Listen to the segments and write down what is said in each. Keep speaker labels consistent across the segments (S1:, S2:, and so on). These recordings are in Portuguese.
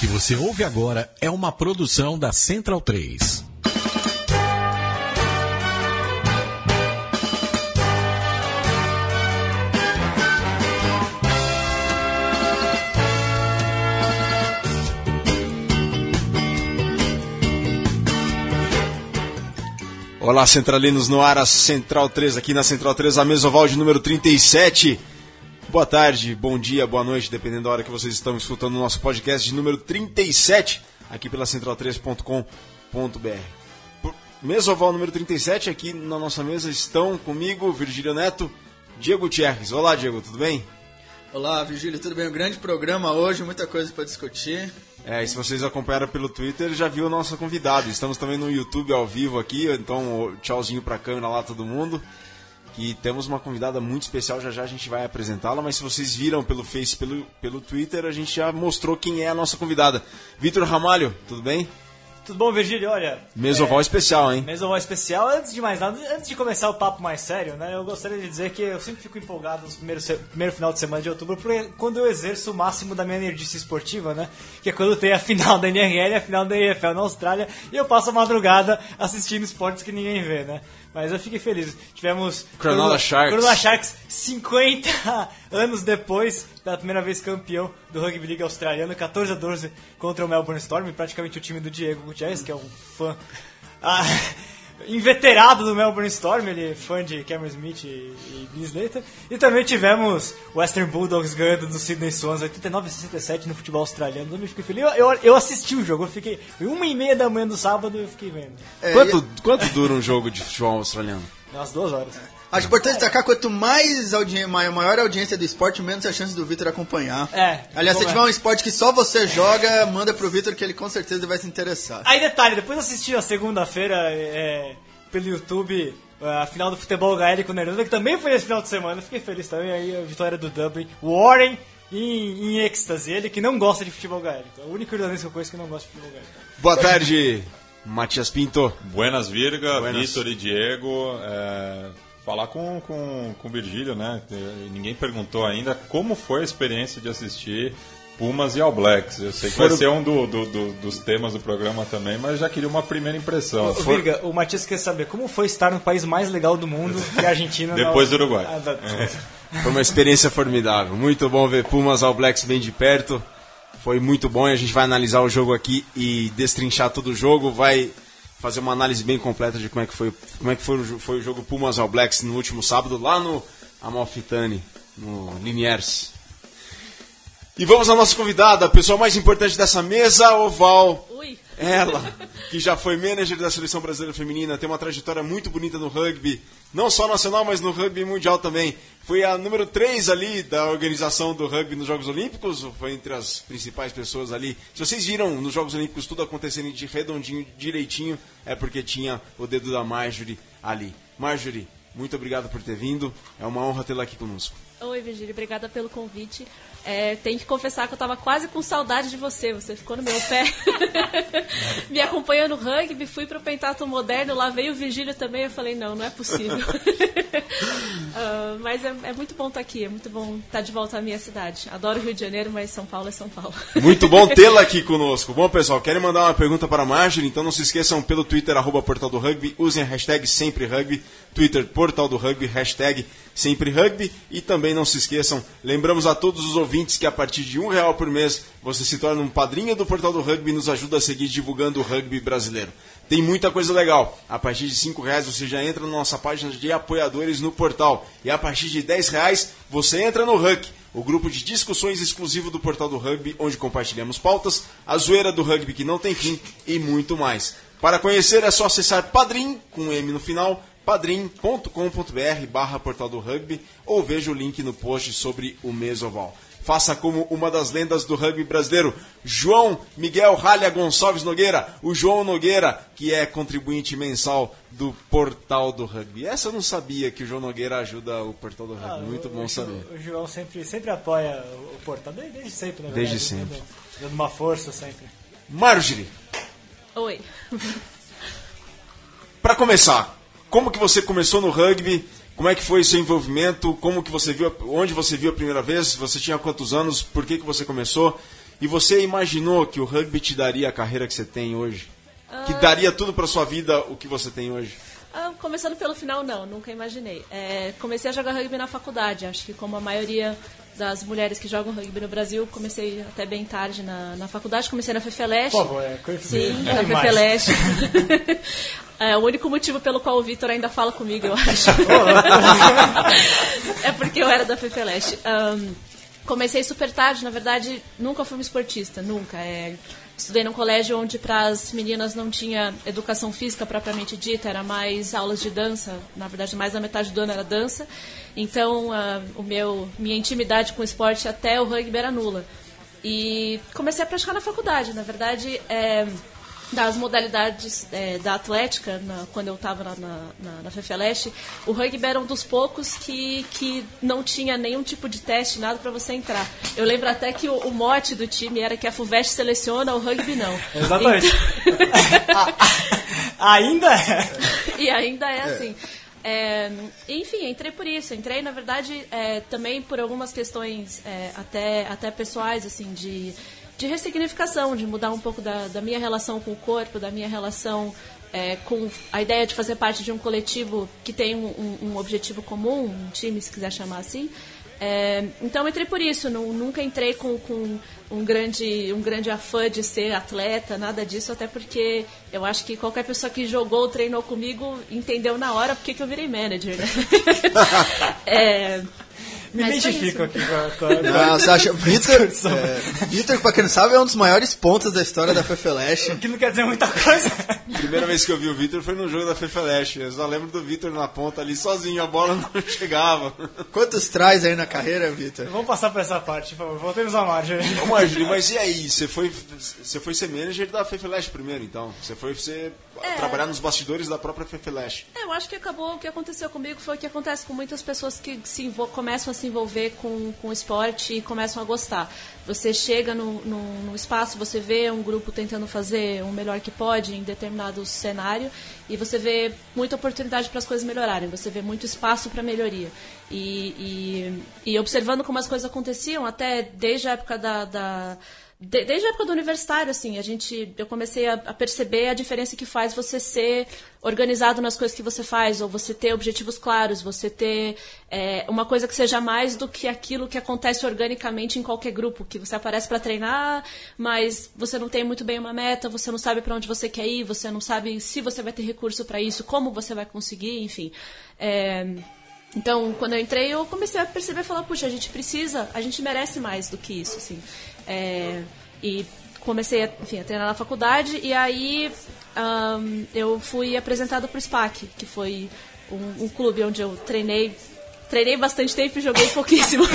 S1: que você ouve agora é uma produção da Central 3.
S2: Olá, centralinos no ar, a Central 3 aqui na Central 3, a mesa oval de número 37. Boa tarde, bom dia, boa noite, dependendo da hora que vocês estão escutando o nosso podcast de número 37, aqui pela central3.com.br. Mesa oval número 37, aqui na nossa mesa estão comigo Virgílio Neto, Diego Gutierrez. Olá, Diego, tudo bem?
S3: Olá, Virgílio, tudo bem? Um grande programa hoje, muita coisa para discutir.
S2: É, e se vocês acompanharam pelo Twitter, já viu o nosso convidado. Estamos também no YouTube ao vivo aqui, então tchauzinho pra câmera lá, todo mundo. Que temos uma convidada muito especial, já já a gente vai apresentá-la, mas se vocês viram pelo Face, pelo, pelo Twitter, a gente já mostrou quem é a nossa convidada. Vitor Ramalho, tudo bem?
S4: Tudo bom, Virgílio? Olha.
S2: Mesoval é, especial, hein?
S4: Mesoval especial. Antes de mais nada, antes de começar o papo mais sério, né? Eu gostaria de dizer que eu sempre fico empolgado no primeiro, primeiro final de semana de outubro, porque quando eu exerço o máximo da minha energia esportiva, né? Que é quando tem a final da NRL a final da EFL na Austrália, e eu passo a madrugada assistindo esportes que ninguém vê, né? Mas eu fiquei feliz. Tivemos.
S2: Cronulla Sharks.
S4: Cronulla Sharks 50 anos depois da primeira vez campeão do Rugby League australiano, 14 a 12 contra o Melbourne Storm, praticamente o time do Diego Gutierrez, que é um fã. Ah, inveterado do Melbourne Storm, ele é fã de Cameron Smith e, e Vince Slater. E também tivemos Western Bulldogs ganhando do Sydney Swans 89 a 67 no futebol australiano. Eu me fiquei feliz. Eu, eu, eu, assisti o jogo, eu fiquei uma e meia da manhã do sábado eu fiquei vendo.
S2: É, quanto, e... quanto dura um jogo de futebol australiano?
S4: Umas duas horas.
S3: Acho importante destacar, quanto mais audi maior a audiência do esporte, menos a chance do Vitor acompanhar.
S4: É.
S3: Aliás, se é. tiver um esporte que só você joga, manda pro Vitor que ele com certeza vai se interessar.
S4: Aí detalhe, depois assisti a segunda-feira é, pelo YouTube a final do futebol gaélico na Irlanda, que também foi esse final de semana. Fiquei feliz também. Aí a vitória do Dublin. Warren em, em êxtase. Ele que não gosta de futebol gaélico. É o único irlandês que eu conheço que não gosta de futebol gaélico.
S2: Boa tarde, Matias Pinto.
S5: Buenas Virga, Vitor e Diego. É, falar com, com, com o Virgílio, né? Ninguém perguntou ainda como foi a experiência de assistir Pumas e All Blacks. Eu sei que Foram... vai ser um do, do, do, dos temas do programa também, mas já queria uma primeira impressão.
S4: O, For... Virga, o Matias quer saber como foi estar no país mais legal do mundo, que é a Argentina.
S5: Depois do Uruguai.
S4: Ah,
S2: é. Foi uma experiência formidável. Muito bom ver Pumas All Blacks bem de perto. Foi muito bom e a gente vai analisar o jogo aqui e destrinchar todo o jogo. Vai fazer uma análise bem completa de como é que foi, como é que foi, foi o jogo Pumas All Blacks no último sábado lá no Amalfitani, no Liniers. E vamos à nossa convidada, a pessoa mais importante dessa mesa oval.
S6: Ui.
S2: Ela, que já foi manager da seleção brasileira feminina, tem uma trajetória muito bonita no rugby, não só nacional, mas no rugby mundial também. Foi a número 3 ali da organização do rugby nos Jogos Olímpicos, foi entre as principais pessoas ali. Se vocês viram nos Jogos Olímpicos tudo acontecendo de redondinho, direitinho, é porque tinha o dedo da Marjorie ali. Marjorie, muito obrigado por ter vindo, é uma honra tê-la aqui conosco.
S6: Oi, Virgílio, obrigada pelo convite. É, tenho que confessar que eu tava quase com saudade de você. Você ficou no meu pé. Me acompanhou no rugby, fui pro Pentato Moderno, lá veio o Virgílio também. Eu falei, não, não é possível. uh, mas é, é, muito bom estar tá aqui, é muito bom estar tá de volta à minha cidade. Adoro Rio de Janeiro, mas São Paulo é São Paulo.
S2: muito bom tê-la aqui conosco. Bom, pessoal, querem mandar uma pergunta para a Marjorie? Então não se esqueçam pelo Twitter, arroba Portal do Rugby, usem a hashtag sempre rugby, Twitter Portal do Rugby, hashtag sempre rugby. E também não se esqueçam, lembramos a todos os ouvintes que a partir de um real por mês você se torna um padrinho do Portal do Rugby e nos ajuda a seguir divulgando o rugby brasileiro. Tem muita coisa legal. A partir de cinco reais você já entra na nossa página de apoiadores no portal. E a partir de dez reais você entra no Huck, o grupo de discussões exclusivo do Portal do Rugby, onde compartilhamos pautas, a zoeira do rugby que não tem fim e muito mais. Para conhecer é só acessar Padrim, com um M no final, padrim.com.br barra portal do rugby ou veja o link no post sobre o Mesoval. Faça como uma das lendas do rugby brasileiro, João Miguel Ralha Gonçalves Nogueira, o João Nogueira, que é contribuinte mensal do Portal do Rugby. Essa eu não sabia que o João Nogueira ajuda o Portal do Rugby. Ah, Muito
S4: o,
S2: bom
S4: o,
S2: saber.
S4: O João sempre, sempre apoia o Portal, desde sempre, na
S2: verdade. Desde sempre.
S4: Dando, dando uma força sempre.
S2: Marjorie.
S6: Oi.
S2: Para começar, como que você começou no rugby? Como é que foi seu envolvimento? Como que você viu, onde você viu a primeira vez? Você tinha quantos anos? Por que, que você começou? E você imaginou que o rugby te daria a carreira que você tem hoje? Que daria tudo para sua vida o que você tem hoje?
S6: Ah, começando pelo final, não, nunca imaginei. É, comecei a jogar rugby na faculdade, acho que como a maioria das mulheres que jogam rugby no Brasil, comecei até bem tarde na, na faculdade, comecei na Fefeleste.
S4: É,
S6: Sim,
S4: é
S6: na. Fefeleste. é o único motivo pelo qual o Vitor ainda fala comigo, eu acho. é porque eu era da Fefeleste. Ahn, comecei super tarde, na verdade, nunca fui uma esportista, nunca. É, estudei num colégio onde para as meninas não tinha educação física propriamente dita, era mais aulas de dança. Na verdade, mais da metade do ano era dança. Então, ah, o meu, minha intimidade com o esporte até o rugby era nula. E comecei a praticar na faculdade. Na verdade, é, das modalidades é, da atlética, na- quando eu estava na, na, na, FEFELESTE, o rugby era um dos poucos que, que não tinha nenhum tipo de teste, nada para você entrar. Eu lembro até que o, o mote do time era que a FUVEST seleciona, o rugby não.
S4: Exatamente.
S6: Então-
S4: Ainda é.
S6: e ainda é assim. É, enfim, entrei por isso. Entrei, na verdade, é, também por algumas questões é, até, até pessoais, assim, de, de ressignificação, de mudar um pouco da, da minha relação com o corpo, da minha relação é, com a ideia de fazer parte de um coletivo que tem um, um- um objetivo comum, um time, se quiser chamar assim. É, então entrei por isso, não- nunca entrei com, com um, grande, um grande afã de ser atleta, nada disso, até porque eu acho que qualquer pessoa que jogou, treinou comigo, entendeu na hora porque que eu virei manager, né? É,
S4: Me
S6: mas
S4: identifico aqui com a, com a-
S3: você acha? Vitor, é, Vitor, pra quem não sabe, é um dos maiores pontos da história da FFLash.
S4: que não quer dizer muita coisa.
S2: Primeira vez que eu vi o Vitor foi no jogo da Fefeleste. Eu só lembro do Vitor na ponta ali sozinho, a bola não chegava.
S3: Quantos traz aí na carreira, Vitor?
S4: Vamos passar por essa parte, por favor. Voltemos à margem.
S2: Ô Marjorie, mas e aí? Você foi, você foi ser manager da Fefeleste primeiro, então? Você foi ser,
S6: É.
S2: trabalhar nos bastidores da própria Fefeleste.
S6: É, eu acho que acabou o que aconteceu comigo foi o que acontece com muitas pessoas que se começam a se envolver com, com o esporte e começam a gostar. Você chega no, no, no espaço, você vê um grupo tentando fazer o melhor que pode em determinado cenário e você vê muita oportunidade para as coisas melhorarem, você vê muito espaço para melhoria. E, e, e observando como as coisas aconteciam, até desde a época da- da de- desde a época do universitário, assim, a gente, eu comecei a, a perceber a diferença que faz você ser organizado nas coisas que você faz, ou você ter objetivos claros, você ter é, uma coisa que seja mais do que aquilo que acontece organicamente em qualquer grupo, que você aparece para treinar, mas você não tem muito bem uma meta, você não sabe para onde você quer ir, você não sabe se você vai ter recurso para isso, como você vai conseguir, enfim. É, então, quando eu entrei, eu comecei a perceber, falar, puxa, a gente precisa, a gente merece mais do que isso, assim. É, e comecei, a, enfim, a treinar na faculdade e aí ahn, eu fui apresentado para o SPAC, que foi um, um clube onde eu treinei, treinei bastante tempo e joguei pouquíssimo.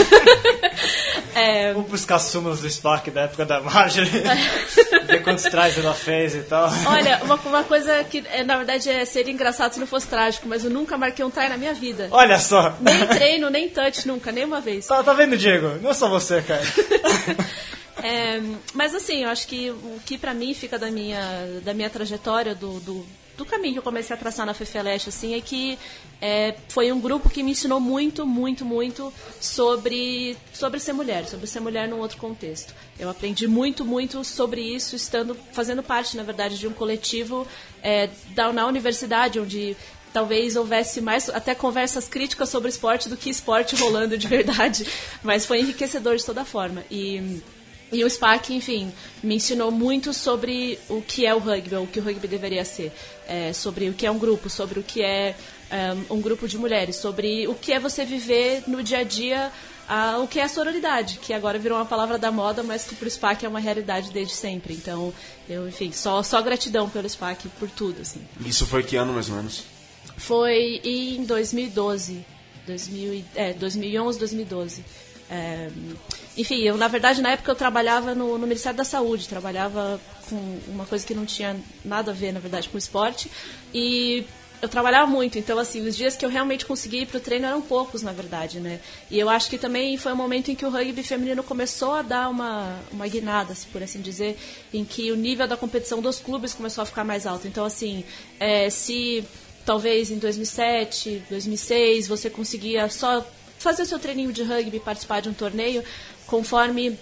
S6: É,
S4: Vamos buscar súmulas do Spark da época da Marjorie. ver quantos tries ela fez e tal.
S6: olha, uma, uma coisa que é, na verdade é, seria engraçado se não fosse trágico, mas eu nunca marquei um try na minha vida.
S4: Olha só.
S6: Nem treino, nem touch, nunca, nem uma vez.
S4: Tá, tá vendo, Diego? Não é só você, cara.
S6: É, mas assim, eu acho que o que pra mim fica da minha, da minha trajetória, do, do, do caminho que eu comecei a traçar na Fefeleste, assim, é que é, foi um grupo que me ensinou muito, muito, muito sobre, sobre ser mulher, sobre ser mulher num outro contexto. Eu aprendi muito, muito sobre isso, estando fazendo parte, na verdade, de um coletivo é, da, na universidade, onde talvez houvesse mais até conversas críticas sobre esporte do que esporte rolando de verdade, mas foi enriquecedor de toda forma. E e o SPAC, enfim, me ensinou muito sobre o que é o rugby, ou o que o rugby deveria ser. É, sobre o que é um grupo, sobre o que é um, um grupo de mulheres, sobre o que é você viver no dia a dia ah, o que é a sororidade, que agora virou uma palavra da moda, mas que pro SPAC é uma realidade desde sempre. Então, eu, enfim, só, só gratidão pelo SPAC, por tudo, assim.
S2: Isso foi que ano, mais ou menos?
S6: Foi em 2012. 2000, e- é, 2011, 2012. É, enfim, eu, na verdade, na época eu trabalhava no, no Ministério da Saúde, trabalhava com uma coisa que não tinha nada a ver, na verdade, com esporte. E eu trabalhava muito, então, assim, os dias que eu realmente consegui ir pro treino eram poucos, na verdade, né? E eu acho que também foi um momento em que o rugby feminino começou a dar uma, uma guinada, se por assim dizer, em que o nível da competição dos clubes começou a ficar mais alto. Então, assim, é, se talvez em 2007, 2006, você conseguia só fazer o seu treininho de rugby, participar de um torneio, conforme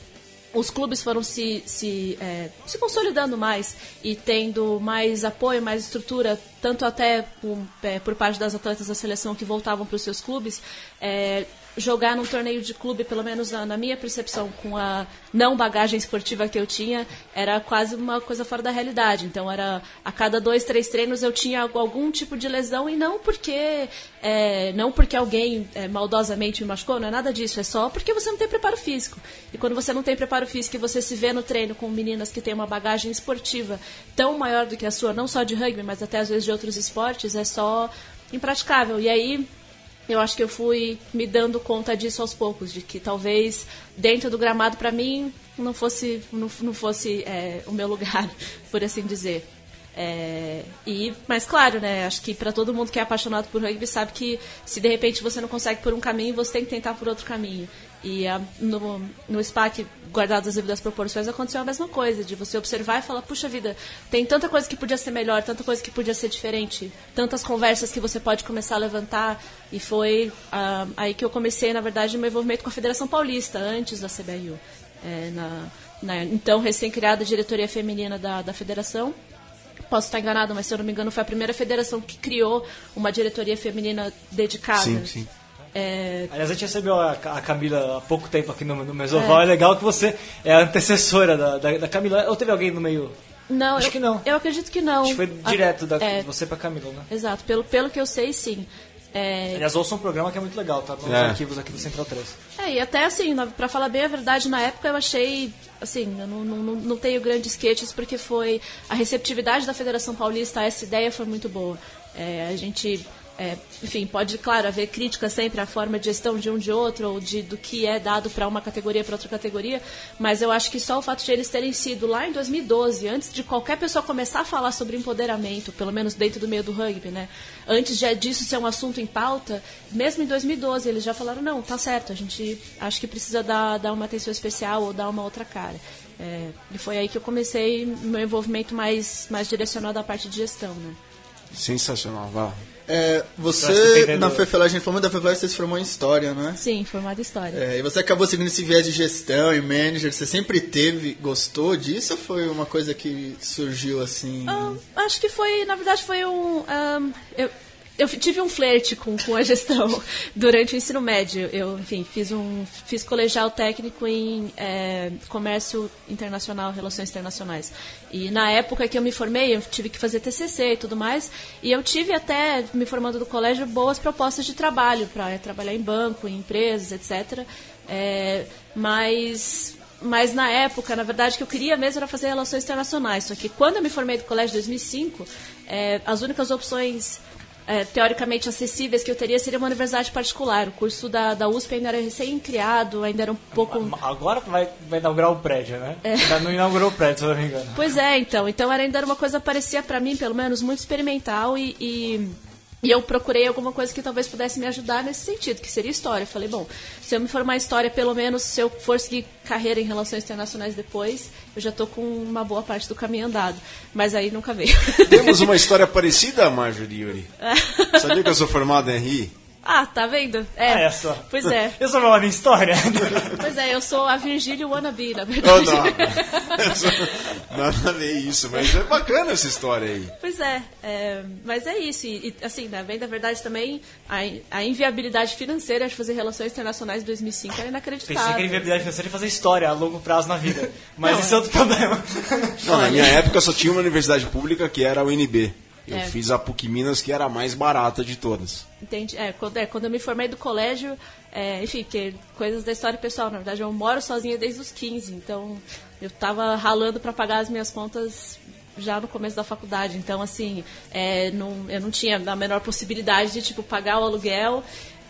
S6: os clubes foram se, se, é, se consolidando mais e tendo mais apoio, mais estrutura, tanto até por, é, por parte das atletas da seleção que voltavam para os seus clubes, é, jogar num torneio de clube, pelo menos na, na, minha percepção, com a não bagagem esportiva que eu tinha, era quase uma coisa fora da realidade. Então, era a cada dois, três treinos eu tinha algum tipo de lesão e não porque é, não porque alguém é, maldosamente me machucou, não é nada disso, é só porque você não tem preparo físico. E quando você não tem preparo físico e você se vê no treino com meninas que têm uma bagagem esportiva tão maior do que a sua, não só de rugby, mas até às vezes de outros esportes, é só impraticável. E aí eu acho que eu fui me dando conta disso aos poucos, de que talvez dentro do gramado para mim não fosse não, não fosse é, o meu lugar, por assim dizer. É, e, mas claro, né? Acho que para todo mundo que é apaixonado por rugby sabe que se de repente você não consegue por um caminho, você tem que tentar por outro caminho. E a, no, no SPAC, guardado as devidas proporções, aconteceu a mesma coisa, de você observar e falar, puxa vida, tem tanta coisa que podia ser melhor, tanta coisa que podia ser diferente, tantas conversas que você pode começar a levantar. E foi ah, aí que eu comecei, na verdade, meu envolvimento com a Federação Paulista, antes da CBU. É, na, na, então, recém-criada diretoria feminina da, da federação posso estar enganado, mas se eu não me engano, foi a primeira federação que criou uma diretoria feminina dedicada.
S2: Sim, sim.
S4: É... Aliás, a gente recebeu a, a, Camila há pouco tempo aqui no, no Mesoval. É. é legal que você é a antecessora da, da, da, Camila. Ou teve alguém no meio?
S6: Não,
S4: acho
S6: eu,
S4: que não.
S6: Eu acredito que não. Acho
S4: que foi direto da, é, você pra Camila, né?
S6: Exato. Pelo, pelo que eu sei, sim.
S4: É... Aliás, ouça um programa que é muito legal, tá? Nos é. arquivos aqui do Central 3.
S6: É, e até assim, para falar bem a verdade, na época eu achei, assim, eu não, não, não tenho grandes queixas porque foi a receptividade da Federação Paulista a essa ideia foi muito boa. É, a gente é, enfim, pode, claro, haver crítica sempre à forma de gestão de um de outro, ou de, do que é dado para uma categoria para outra categoria, mas eu acho que só o fato de eles terem sido lá em 2012, antes de qualquer pessoa começar a falar sobre empoderamento, pelo menos dentro do meio do rugby, né? Antes de, disso ser um assunto em pauta, mesmo em 2012 eles já falaram: não, tá certo, a gente acho que precisa dar, dar uma atenção especial ou dar uma outra cara. É, e foi aí que eu comecei meu envolvimento mais, mais direcionado à parte de gestão, né?
S2: Sensacional, vá.
S3: É, você, na FEFELA, a gente falou da FEFELA, você se formou em História, né?
S6: Sim, formado em História.
S3: É, e você acabou seguindo esse viés de gestão e manager, você sempre teve, gostou disso ou foi uma coisa que surgiu assim?
S6: Ah, acho que foi, na verdade, foi um... um eu, eu tive um flerte com, com a gestão durante o ensino médio. Eu, enfim, fiz um fiz colegial técnico em é, comércio internacional, relações internacionais. E na época que eu me formei, eu tive que fazer TCC e tudo mais. E eu tive até, me formando do colégio, boas propostas de trabalho para é, trabalhar em banco, em empresas, etc. É, mas mas na época, na verdade, que eu queria mesmo era fazer relações internacionais. Só que quando eu me formei do colégio em 2005, é, as únicas opções é, teoricamente acessíveis que eu teria seria uma universidade particular. O curso da, da USP ainda era recém-criado, ainda era um pouco.
S4: Agora vai, vai inaugurar o prédio, né? É. Ainda não inaugurou o prédio, se eu não me engano.
S6: Pois é, então. Então era, ainda era uma coisa parecia para mim, pelo menos, muito experimental e, e e eu procurei alguma coisa que talvez pudesse me ajudar nesse sentido, que seria história. falei, bom, se eu me formar em história, pelo menos se eu for seguir carreira em relações internacionais depois, eu já estou com uma boa parte do caminho andado. Mas aí nunca veio.
S2: Temos uma história parecida, Marjorie Yuri. Sabia que eu sou formado em RI?
S6: Ah, tá vendo? É. Ah,
S4: é só.
S6: Pois é.
S4: Eu sou uma história.
S6: Pois é, eu sou a Virgílio Wannabe, na verdade.
S2: Oh, não. Nada a ver isso, mas é bacana essa história aí.
S6: Pois é, é mas é isso. E, e assim, né, bem da verdade também, a, a, inviabilidade financeira de fazer relações internacionais em 2005 era inacreditável.
S4: Pensei que a inviabilidade financeira de fazer história a longo prazo na vida. Mas não, isso é outro problema.
S2: Não, na minha época só tinha uma universidade pública que era a UNB. Eu é. fiz a PUC Minas, que era a mais barata de todas.
S6: Entendi. É, quando, é, quando eu me formei do colégio, é, enfim, que coisas da história pessoal. Na verdade, eu moro sozinha desde os 15, então eu estava ralando para pagar as minhas contas já no começo da faculdade. Então, assim, é, não, eu não tinha a menor possibilidade de, tipo, pagar o aluguel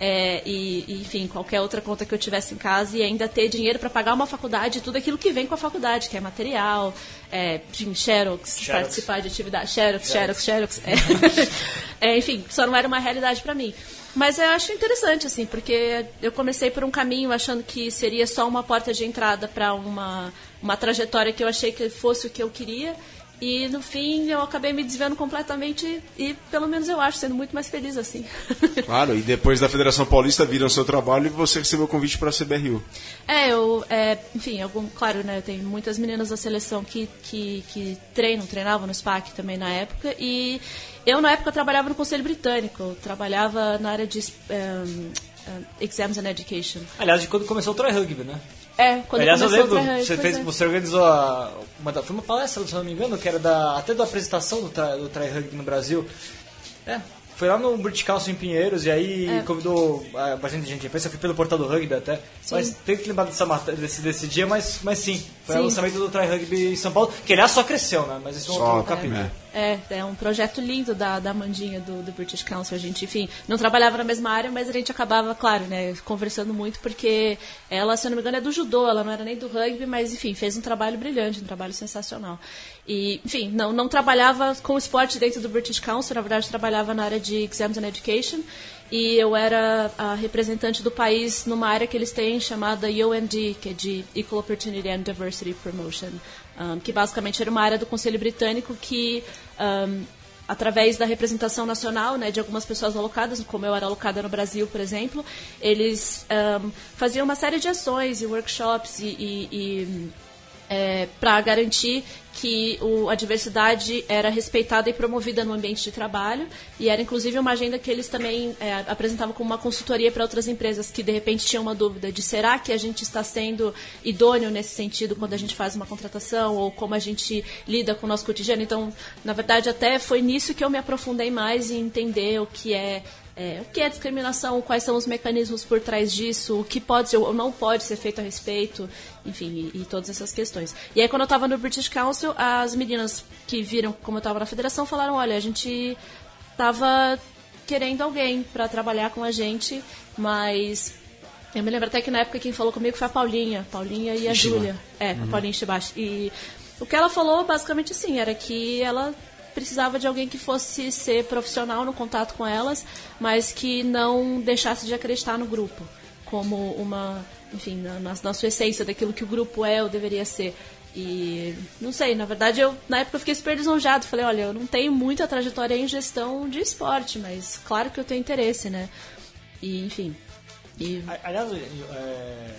S6: é, e, e, enfim, qualquer outra conta que eu tivesse em casa e ainda ter dinheiro para pagar uma faculdade e tudo aquilo que vem com a faculdade, que é material, é, enfim, xerox, xerox. participar de atividade, xerox, xerox, xerox. xerox é. é, enfim, só não era uma realidade para mim. Mas eu acho interessante, assim, porque eu comecei por um caminho achando que seria só uma porta de entrada para uma, uma trajetória que eu achei que fosse o que eu queria. E no fim eu acabei me desviando completamente e pelo menos eu acho sendo muito mais feliz assim.
S2: Claro, e depois da Federação Paulista viram seu trabalho e você recebeu o convite para a CBRU.
S6: É, eu, é, enfim, algum, claro, né, tem muitas meninas da seleção que, que, que treinam, treinavam no SPAC também na época e eu na época trabalhava no Conselho Britânico, trabalhava na área de um, um, Exams and Education.
S4: Aliás, de quando começou o Try Rugby, né?
S6: É, quando
S4: Aliás, eu lembro, você, fez,
S6: é.
S4: você organizou a, uma, foi uma palestra, se não me engano, que era da, até da apresentação do, Try- do Try Rugby no Brasil. É, foi lá no British Council em Pinheiros e aí
S6: É.
S4: convidou ah, bastante gente. Eu fui pelo portal do rugby até.
S6: Sim.
S4: Mas tem que lembrar dessa, desse, desse dia, mas, mas sim. Foi
S6: Sim.
S4: o lançamento do Try Rugby em São Paulo, que aliás só cresceu, né? Mas isso é um
S2: Só,
S4: outro capítulo.
S2: é.
S6: É, é um projeto lindo da, da Amandinha do, do British Council. A gente, enfim, não trabalhava na mesma área, mas a gente acabava, claro, né, conversando muito, porque ela, se eu não me engano, é do judô, ela não era nem do rugby, mas, enfim, fez um trabalho brilhante, um trabalho sensacional. E, enfim, não, não trabalhava com esporte dentro do British Council, na verdade, trabalhava na área de Exams and Education. E eu era a representante do país numa área que eles têm chamada UND, que é de Equal Opportunity and Diversity Promotion, um, que basicamente era uma área do Conselho Britânico que, um, através da representação nacional né, de algumas pessoas alocadas, como eu era alocada no Brasil, por exemplo, eles um, faziam uma série de ações e workshops e, e- e para garantir que o- a diversidade era respeitada e promovida no ambiente de trabalho e era inclusive uma agenda que eles também é, apresentavam como uma consultoria para outras empresas que de repente tinham uma dúvida de será que a gente está sendo idôneo nesse sentido quando a gente faz uma contratação ou como a gente lida com o nosso cotidiano. Então, na verdade, até foi nisso que eu me aprofundei mais em entender o que é é, o que é discriminação, quais são os mecanismos por trás disso, o que pode ou não pode ser feito a respeito, enfim, e, e todas essas questões. E aí, quando eu estava no British Council, as meninas que viram como eu estava na federação falaram: olha, a gente estava querendo alguém para trabalhar com a gente, mas. Eu me lembro até que na época quem falou comigo foi a Paulinha, Paulinha e a. Júlia. É, a Paulinha Shibashi. E o que ela falou, basicamente, assim, era que ela precisava de alguém que fosse ser profissional no contato com elas, mas que não deixasse de acreditar no grupo, como uma, enfim, na, na- sua essência, daquilo que o grupo é ou deveria ser. E não sei, na verdade eu na época eu fiquei super lisonjado. Falei, olha, eu não tenho muita trajetória em gestão de esporte, mas claro que eu tenho interesse, né? E enfim. E
S4: Aliás, é,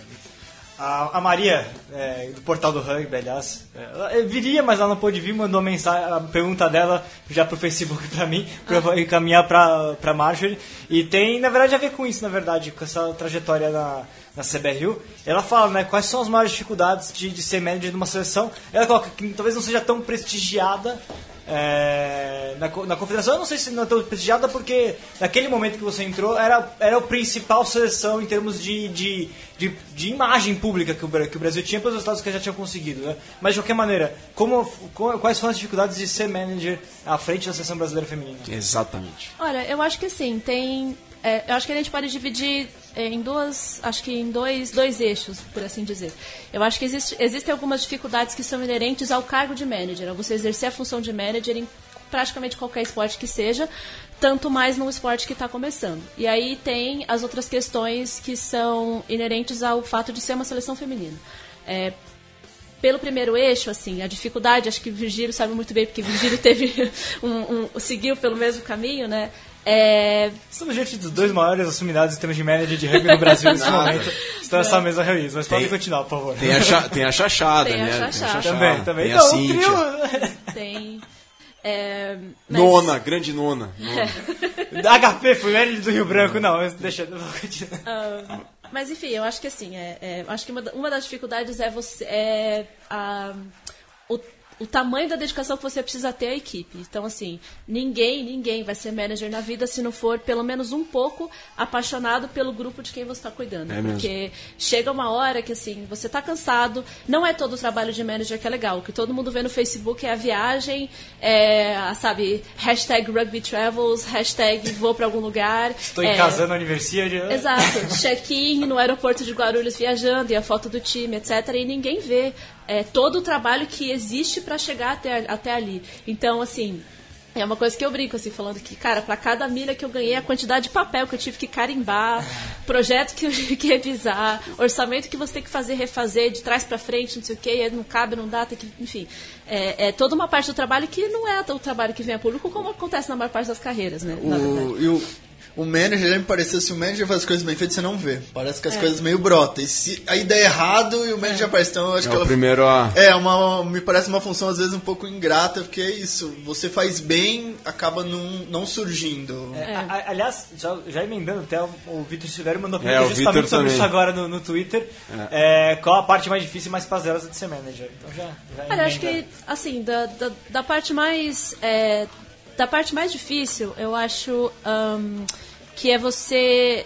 S4: a, a Maria, é, do portal do rugby, aliás, é, viria, mas ela não pôde vir, mandou mensagem, a pergunta dela já pro Facebook pra mim, pra eu encaminhar pra, pra Marjorie. E tem, na verdade, a ver com isso, na verdade, com essa trajetória na, na CBRU. Ela fala, né, quais são as maiores dificuldades de, de ser manager de uma seleção. Ela coloca que talvez não seja tão prestigiada é, na, na confederação. Eu não sei se não é tão prestigiada porque naquele momento que você entrou era, era a principal seleção em termos de, de, de, de imagem pública que o, que o Brasil tinha pelos resultados que já tinha conseguido. Né? Mas de qualquer maneira, como, co- quais foram as dificuldades de ser manager à frente da seleção brasileira feminina?
S2: Exatamente.
S6: Olha, eu acho que assim, tem. é, eu acho que a gente pode dividir em duas. Acho que em dois, dois eixos, por assim dizer. Eu acho que existe, existem algumas dificuldades que são inerentes ao cargo de manager, a você exercer a função de manager em praticamente qualquer esporte que seja, tanto mais no esporte que está começando. E aí tem as outras questões que são inerentes ao fato de ser uma seleção feminina. É, pelo primeiro eixo, assim, a dificuldade, acho que Virgílio sabe muito bem, porque Virgílio teve um, um- seguiu pelo mesmo caminho, né? É,
S4: Estamos diante dos dois maiores assuminados em termos de manager de rugby no Brasil nesse momento. Estão nessa mesa reunida, mas podem continuar, por favor.
S2: Tem a, cha- tem a chachada,
S6: Tem a
S2: né?
S6: chachada.
S4: Também, também.
S2: Tem a
S4: Então, o
S2: Cíntia.
S4: trio...
S6: tem. é, mas-
S2: Nona, grande nona. nona.
S4: HP, fui manager do Rio Branco, não, mas deixa eu vou continuar.
S6: Ah, mas enfim, eu acho que assim, é, é, acho que uma, uma das dificuldades é você é a, o, o tamanho da dedicação que você precisa ter à equipe. Então, assim, ninguém, ninguém vai ser manager na vida se não for pelo menos um pouco apaixonado pelo grupo de quem você está cuidando.
S2: É mesmo.
S6: Porque chega uma hora que assim, você está cansado, não é todo o trabalho de manager que é legal. O que todo mundo vê no Facebook é a viagem, é, a, sabe, hashtag rugby travels, hashtag vou para algum lugar.
S4: Estou
S6: é,
S4: em casando aniversário.
S6: Exato, check-in no aeroporto de Guarulhos viajando e a foto do time, etc. E ninguém vê é, todo o trabalho que existe para chegar até, até ali. Então, assim, É uma coisa que eu brinco, assim, falando que, cara, para cada milha que eu ganhei, a quantidade de papel que eu tive que carimbar, projeto que eu tive que revisar, orçamento que você tem que fazer, refazer, de trás para frente, não sei o quê, não cabe, não dá, tem que, enfim. É, é, toda uma parte do trabalho que não é o trabalho que vem a público, como acontece na maior parte das carreiras, né?
S3: O, e o, o manager já me pareceu, se o manager faz as coisas bem feitas, você não vê. Parece que as é. coisas meio brotam. E se a ideia é errado e o manager é. aparece, então eu acho
S2: é
S3: que
S2: ela.
S3: Primeiro
S2: a...
S3: É, uma, me parece uma função às vezes um pouco ingrata, porque é isso. Você faz bem, acaba não, não surgindo.
S4: É, a, aliás, já, já emendando até o, o Vitor Silvério mandou é, justamente sobre isso agora no, no Twitter. É. é. qual a parte mais difícil e mais prazerosa de ser manager? Então já. já
S6: Olha, acho que, assim, da, da, da parte mais. da parte mais difícil, eu acho. Um, que é você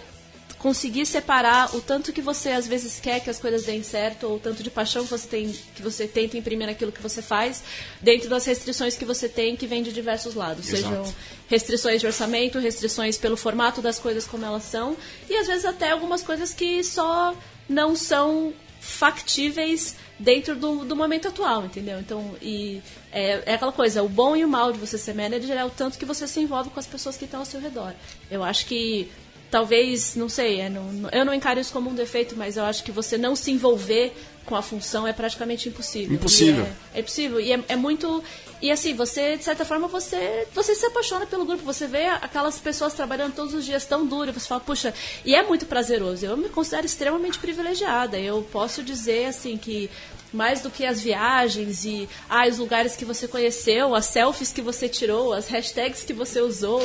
S6: conseguir separar o tanto que você às vezes quer que as coisas deem certo ou o tanto de paixão que você tem que você tenta imprimir naquilo que você faz dentro das restrições que você tem que vem de diversos lados Exato. sejam restrições de orçamento restrições pelo formato das coisas como elas são e às vezes até algumas coisas que só não são factíveis dentro do, do momento atual, entendeu? Então, e é, é, aquela coisa, o bom e o mal de você ser manager é o tanto que você se envolve com as pessoas que estão ao seu redor. Eu acho que talvez, não sei, é, não, eu não encaro isso como um defeito, mas eu acho que você não se envolver com a função é praticamente impossível.
S2: Impossível.
S6: É, é, impossível. E é, é, muito. E assim, você, de certa forma, você, você se apaixona pelo grupo. Você vê aquelas pessoas trabalhando todos os dias tão duro e você fala, puxa, e é muito prazeroso. Eu me considero extremamente privilegiada. Eu posso dizer, assim, que mais do que as viagens e ah, os lugares que você conheceu, as selfies que você tirou, as hashtags que você usou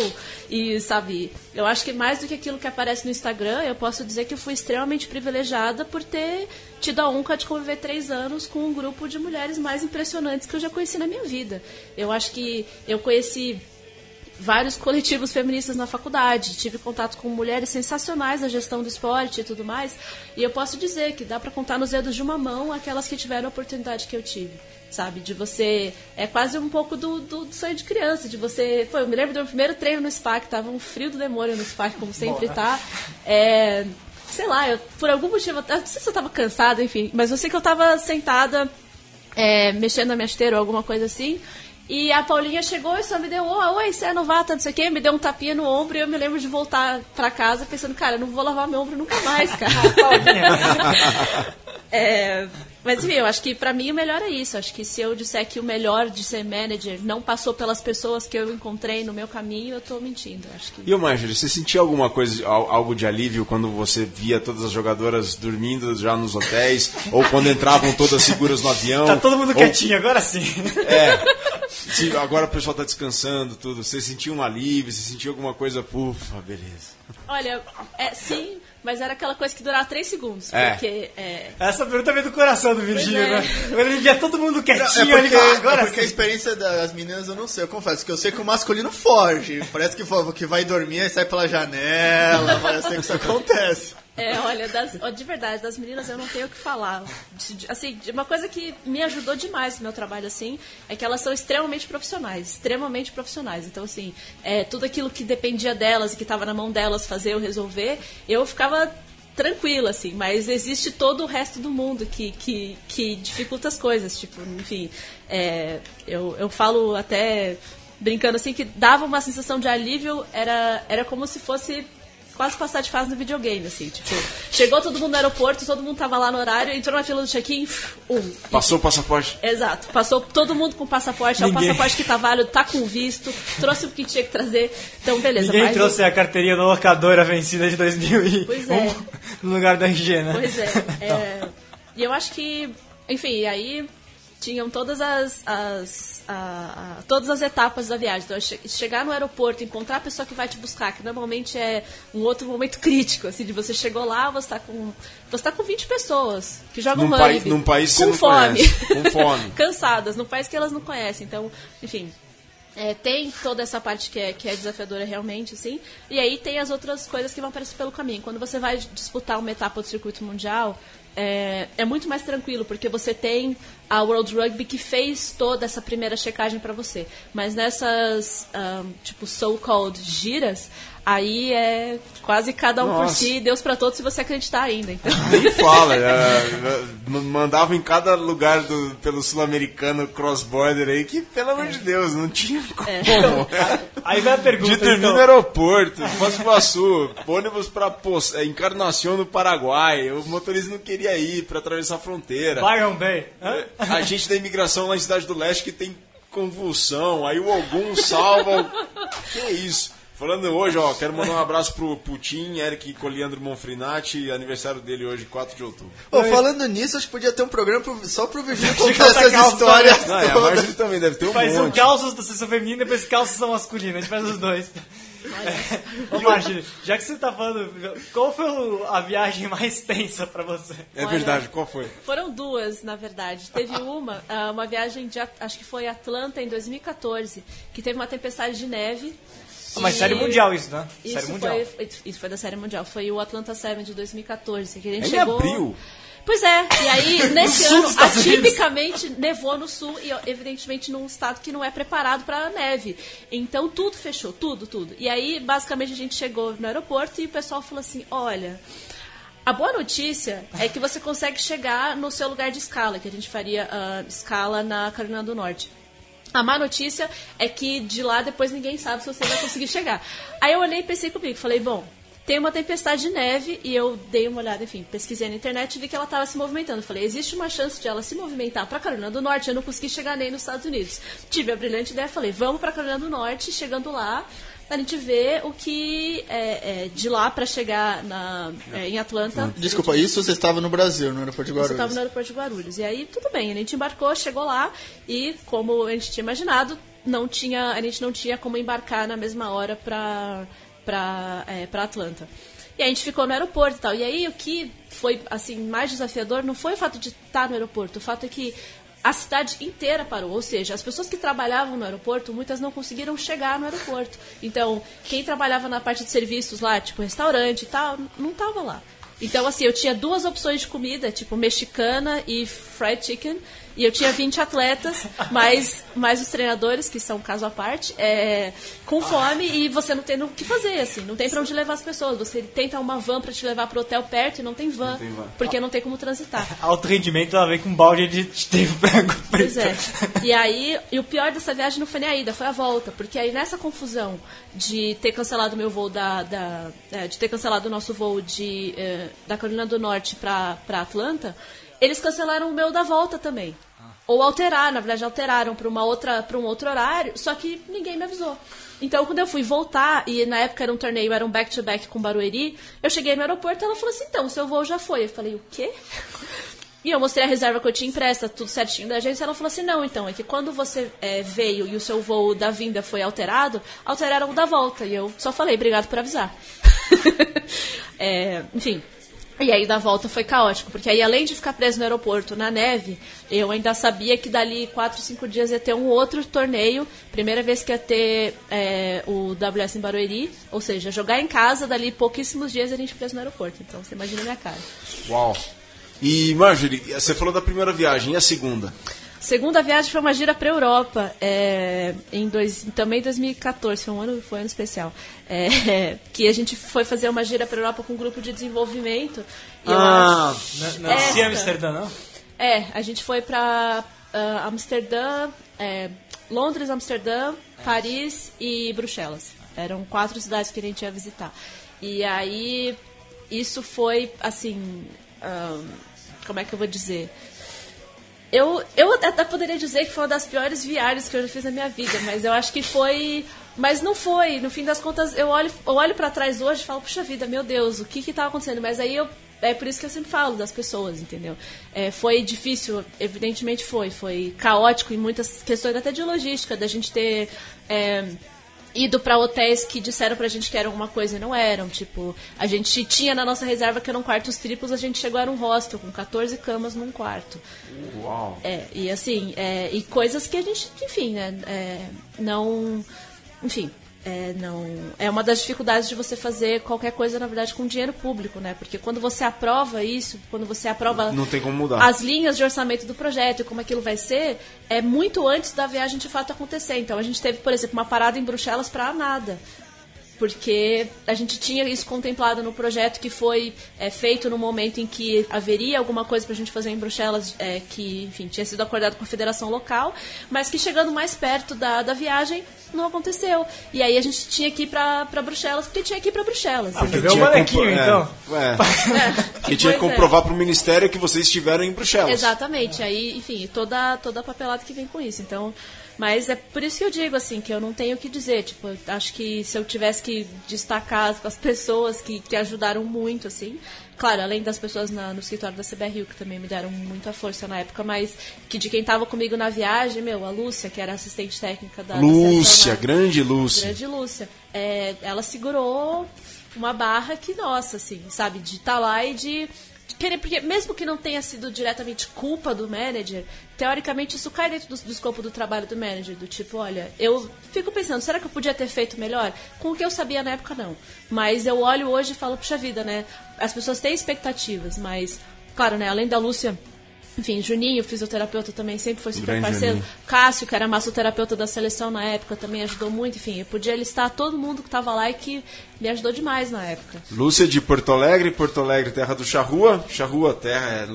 S6: e sabe, eu acho que mais do que aquilo que aparece no Instagram, eu posso dizer que eu fui extremamente privilegiada por ter tido a honra de conviver três anos com um grupo de mulheres mais impressionantes que eu já conheci na minha vida. Eu acho que eu conheci vários coletivos feministas na faculdade, tive contato com mulheres sensacionais na gestão do esporte e tudo mais, e eu posso dizer que dá para contar nos dedos de uma mão aquelas que tiveram a oportunidade que eu tive. Sabe, de você. É quase um pouco do, do, do sonho de criança, de você. Pô, eu me lembro do meu primeiro treino no SPAC, tava um frio do demônio no SPAC, como sempre tá. É, sei lá, eu, por algum motivo, não sei se eu tava cansada, enfim, mas eu sei que eu tava sentada é, mexendo na minha esteira ou alguma coisa assim. E a Paulinha chegou e só me deu, oh, oi, você é novata, não sei o quê, me deu um tapinha no ombro e eu me lembro de voltar pra casa pensando, cara, eu não vou lavar meu ombro nunca mais, cara. é, mas enfim, eu acho que pra mim o melhor é isso. Acho que se eu disser que o melhor de ser manager não passou pelas pessoas que eu encontrei no meu caminho, eu tô mentindo. Acho que...
S2: E o Marjorie, você sentia alguma coisa, algo de alívio quando você via todas as jogadoras dormindo já nos hotéis? ou quando entravam todas seguras no avião?
S4: Tá todo mundo ou... quietinho, agora sim.
S2: É. Se agora o pessoal tá descansando, tudo. Você sentia um alívio? Você sentia alguma coisa? Ufa, beleza.
S6: Olha, é, sim, mas era aquela coisa que durava 3 segundos. É. Porque, é...
S4: Essa pergunta veio do coração do Virgílio, é. né? Ele via todo mundo quietinho
S3: não, é porque,
S4: ali, agora
S3: é porque a experiência das meninas eu não sei, eu confesso que eu sei que o masculino foge. Parece que, que vai dormir e sai pela janela, parece que isso acontece.
S6: É, olha, das, de verdade, das meninas eu não tenho o que falar. Assim, uma coisa que me ajudou demais no meu trabalho, assim, é que elas são extremamente profissionais, extremamente profissionais. Então, assim, é, tudo aquilo que dependia delas e que estava na mão delas fazer ou resolver, eu ficava tranquila, assim, mas existe todo o resto do mundo que, que, que dificulta as coisas. Tipo, enfim, é, eu, eu falo até brincando assim que dava uma sensação de alívio, era, era como se fosse quase passar de fase no videogame, assim, tipo, chegou todo mundo no aeroporto, todo mundo tava lá no horário, entrou na fila do check-in, um.
S2: Passou o passaporte?
S6: Exato, passou todo mundo com o passaporte, é o passaporte que tá válido, tá com visto, trouxe o que tinha que trazer, então beleza.
S4: Ninguém trouxe um... a carteirinha no locadora vencida de 2001 pois é. no lugar da RG, né?
S6: Pois é, é... e eu acho que, enfim, aí tinham todas as, as a, a, todas as etapas da viagem. Então, chegar no aeroporto, encontrar a pessoa que vai te buscar, que normalmente é um outro momento crítico, assim, de você chegou lá, você está com você tá com 20 pessoas que jogam num rugby,
S2: num país com
S6: fome,
S2: com fome,
S6: cansadas, num país que elas não conhecem. Então, enfim, é, tem toda essa parte que é, que é desafiadora realmente, assim. E aí tem as outras coisas que vão aparecer pelo caminho. Quando você vai disputar uma etapa do circuito mundial, é, é, muito mais tranquilo, porque você tem a World Rugby que fez toda essa primeira checagem para você. Mas nessas, um, tipo, so-called giras, Aí é quase cada um por
S2: Nossa.
S6: si, Deus pra todos, se você acreditar ainda. Então.
S2: Nem fala, é, mandava em cada lugar do, pelo sul-americano cross-border aí que, pelo amor de Deus, não tinha como.
S4: Aí vai a pergunta,
S2: De dormir
S4: então.
S2: no aeroporto, Foz do Iguaçu, ônibus pra Pos- é, Encarnação no Paraguai, o motorista não queria ir pra atravessar a fronteira.
S4: Byron Bay. Hã?
S2: A gente da imigração lá em Cidade do Leste que tem convulsão, aí o Ogum salva. o- Que isso? Falando hoje, ó, quero mandar um abraço pro Putin, Eric Coliandro Monfrinati, aniversário dele hoje, 4 de outubro.
S3: Falando nisso, acho que podia ter um programa pro- só pro Virgílio contar essas
S4: calça,
S3: histórias.
S2: Não, a
S3: todas.
S2: Marjorie também deve ter um
S4: Faz um
S2: monte.
S4: calços da sessão feminina e depois calços são masculinas. A gente faz os dois. É. Ô, Marjorie, já que você tá falando, qual foi a viagem mais tensa pra você?
S2: É
S6: Olha.
S2: verdade, qual foi?
S6: Foram duas, na verdade. Teve uma, ah, uma viagem de, acho que foi Atlanta em 2014, que teve uma tempestade de neve.
S4: Ah, Mas série mundial isso, né?
S6: Isso
S4: série mundial.
S6: foi, isso foi da série mundial. Foi o Atlanta 7 de 2014, que a gente
S2: em
S6: chegou...
S2: abril.
S6: Pois é, e aí, nesse ano, atipicamente, nevou no sul e, evidentemente, num estado que não é preparado para neve. Então, tudo fechou, tudo, tudo. E aí, basicamente, a gente chegou no aeroporto e o pessoal falou assim: olha. A boa notícia é que você consegue chegar no seu lugar de escala, que a gente faria ah, escala na Carolina do Norte. A má notícia é que de lá depois ninguém sabe se você vai conseguir chegar. Aí eu olhei e pensei comigo, falei, bom, tem uma tempestade de neve e eu dei uma olhada, enfim, pesquisei na internet e vi que ela estava se movimentando. Falei, existe uma chance de ela se movimentar para Carolina do Norte, eu não consegui chegar nem nos Estados Unidos. Tive a brilhante ideia, falei, vamos para Carolina do Norte, chegando lá, a gente vê o que é, é, de lá para chegar na, é, em Atlanta.
S3: Desculpa, isso você estava no Brasil, no aeroporto de Guarulhos.
S6: estava no aeroporto de Guarulhos. E aí, tudo bem, a gente embarcou, chegou lá e, como a gente tinha imaginado, não tinha, a gente não tinha como embarcar na mesma hora para para Atlanta. E a gente ficou no aeroporto e tal. E aí, o que foi assim mais desafiador não foi o fato de estar no aeroporto, o fato é que a cidade inteira parou, ou seja, as pessoas que trabalhavam no aeroporto, muitas não conseguiram chegar no aeroporto. Então, quem trabalhava na parte de serviços lá, tipo restaurante e tal, não estava lá. Então, assim, eu tinha duas opções de comida, tipo mexicana e fried chicken. E eu tinha 20 atletas, mais, mais os treinadores, que são caso à parte, é, com fome e você não tem o que fazer, assim. Não tem pra onde levar as pessoas. Você tenta uma van pra te levar pro hotel perto e não tem van, porque não tem como transitar.
S4: Alto rendimento, ela vem com um balde de branco
S6: Pois é. E aí, e o pior dessa viagem não foi nem a ida, foi a volta. Porque aí nessa confusão de ter cancelado o meu voo da. da é, de ter cancelado o nosso voo de, eh, da Carolina do Norte pra Atlanta, eles cancelaram o meu da volta também. Ou alteraram, na verdade alteraram para uma outra para um outro horário, só que ninguém me avisou. Então, quando eu fui voltar, e na época era um torneio, era um back-to-back com Barueri, eu cheguei no aeroporto e ela falou assim, então, seu voo já foi. Eu falei, o quê? E eu mostrei a reserva que eu tinha impressa, tudo certinho da agência. Ela falou assim: não, então, é que quando você é, veio e o seu voo da vinda foi alterado, alteraram o da volta. E eu só falei: obrigado por avisar. É, enfim. E aí da volta foi caótico, porque aí além de ficar preso no aeroporto na neve, eu ainda sabia que dali 4, 5 dias ia ter um outro torneio. Primeira vez que ia ter é, o WS em Barueri, ou seja, jogar em casa, dali pouquíssimos dias a gente preso no aeroporto. Então você imagina a minha cara.
S2: Uau. E, Marjorie, você falou da primeira viagem, e a segunda?
S6: Segunda viagem foi uma gira para Europa, é, em dois, também 2014, foi um ano, foi um ano especial. É, que a gente foi fazer uma gira para Europa com um grupo de desenvolvimento. E eu acho-
S4: Não, não
S6: Essa.
S4: se Amsterdã, não?
S6: é, a gente foi para Amsterdã, é, Londres, Amsterdã, Paris e Bruxelas. Eram quatro cidades que a gente ia visitar. E aí, isso foi, assim, ahn, como é que eu vou dizer? Eu, eu até poderia dizer que foi uma das piores viagens que eu já fiz na minha vida, mas eu acho que foi. Mas não foi. No fim das contas, eu olho, eu olho para trás hoje e falo, puxa vida, meu Deus, o que que tava acontecendo? Mas aí eu. É por isso que eu sempre falo das pessoas, entendeu? É, foi difícil, evidentemente foi. Foi caótico em muitas questões até de logística, da gente ter. é, ido para hotéis que disseram pra gente que eram uma coisa e não eram. Tipo, a gente tinha na nossa reserva que eram quartos triplos, a gente chegou a um hostel com 14 camas num quarto.
S2: Uau.
S6: É, e assim, é, e coisas que a gente, enfim, né, é, não. Enfim. É, não, é uma das dificuldades de você fazer qualquer coisa, na verdade, com dinheiro público, né? Porque quando você aprova isso, quando você aprova
S2: Não tem como mudar.
S6: as linhas de orçamento do projeto e como aquilo vai ser, é muito antes da viagem de fato acontecer. Então a gente teve, por exemplo, uma parada em Bruxelas para nada. Porque a gente tinha isso contemplado no projeto que foi é, feito no momento em que haveria alguma coisa para a gente fazer em Bruxelas, é, que enfim tinha sido acordado com a federação local, mas que chegando mais perto da, da viagem não aconteceu. E aí a gente tinha que ir para Bruxelas, porque tinha que ir para Bruxelas.
S4: Ah, ver o manequinho, então.
S2: É, é. que tinha que
S6: é.
S2: comprovar para o ministério que vocês estiveram em Bruxelas.
S6: Exatamente. Aí, enfim, toda, toda a papelada que vem com isso. Então, mas é por isso que eu digo, assim, que eu não tenho o que dizer. Tipo, acho que se eu tivesse que destacar as, as pessoas que, que ajudaram muito, assim. Claro, além das pessoas na- no escritório da CBRU, que também me deram muita força na época, mas que de quem tava comigo na viagem, meu, a Lúcia, que era assistente técnica da da
S2: Lúcia,
S6: na-
S2: grande Lúcia.
S6: Grande Lúcia. É, ela segurou uma barra que, nossa, assim, sabe, de estar lá e de querer. Porque mesmo que não tenha sido diretamente culpa do manager, teoricamente isso cai dentro do, do escopo do trabalho do manager. Do tipo, olha, eu fico pensando, será que eu podia ter feito melhor? Com o que eu sabia na época, não. Mas eu olho hoje e falo, puxa vida, né? As pessoas têm expectativas, mas, claro, né, além da Lúcia. Enfim, Juninho, fisioterapeuta, também sempre foi super
S2: Grande
S6: parceiro.
S2: Juninho.
S6: Cássio, que era massoterapeuta da seleção na época, também ajudou muito. Enfim, eu podia listar todo mundo que estava lá e que me ajudou demais na época.
S2: Lúcia de Porto Alegre, Porto Alegre, terra do Charrua. Charrua, terra, é,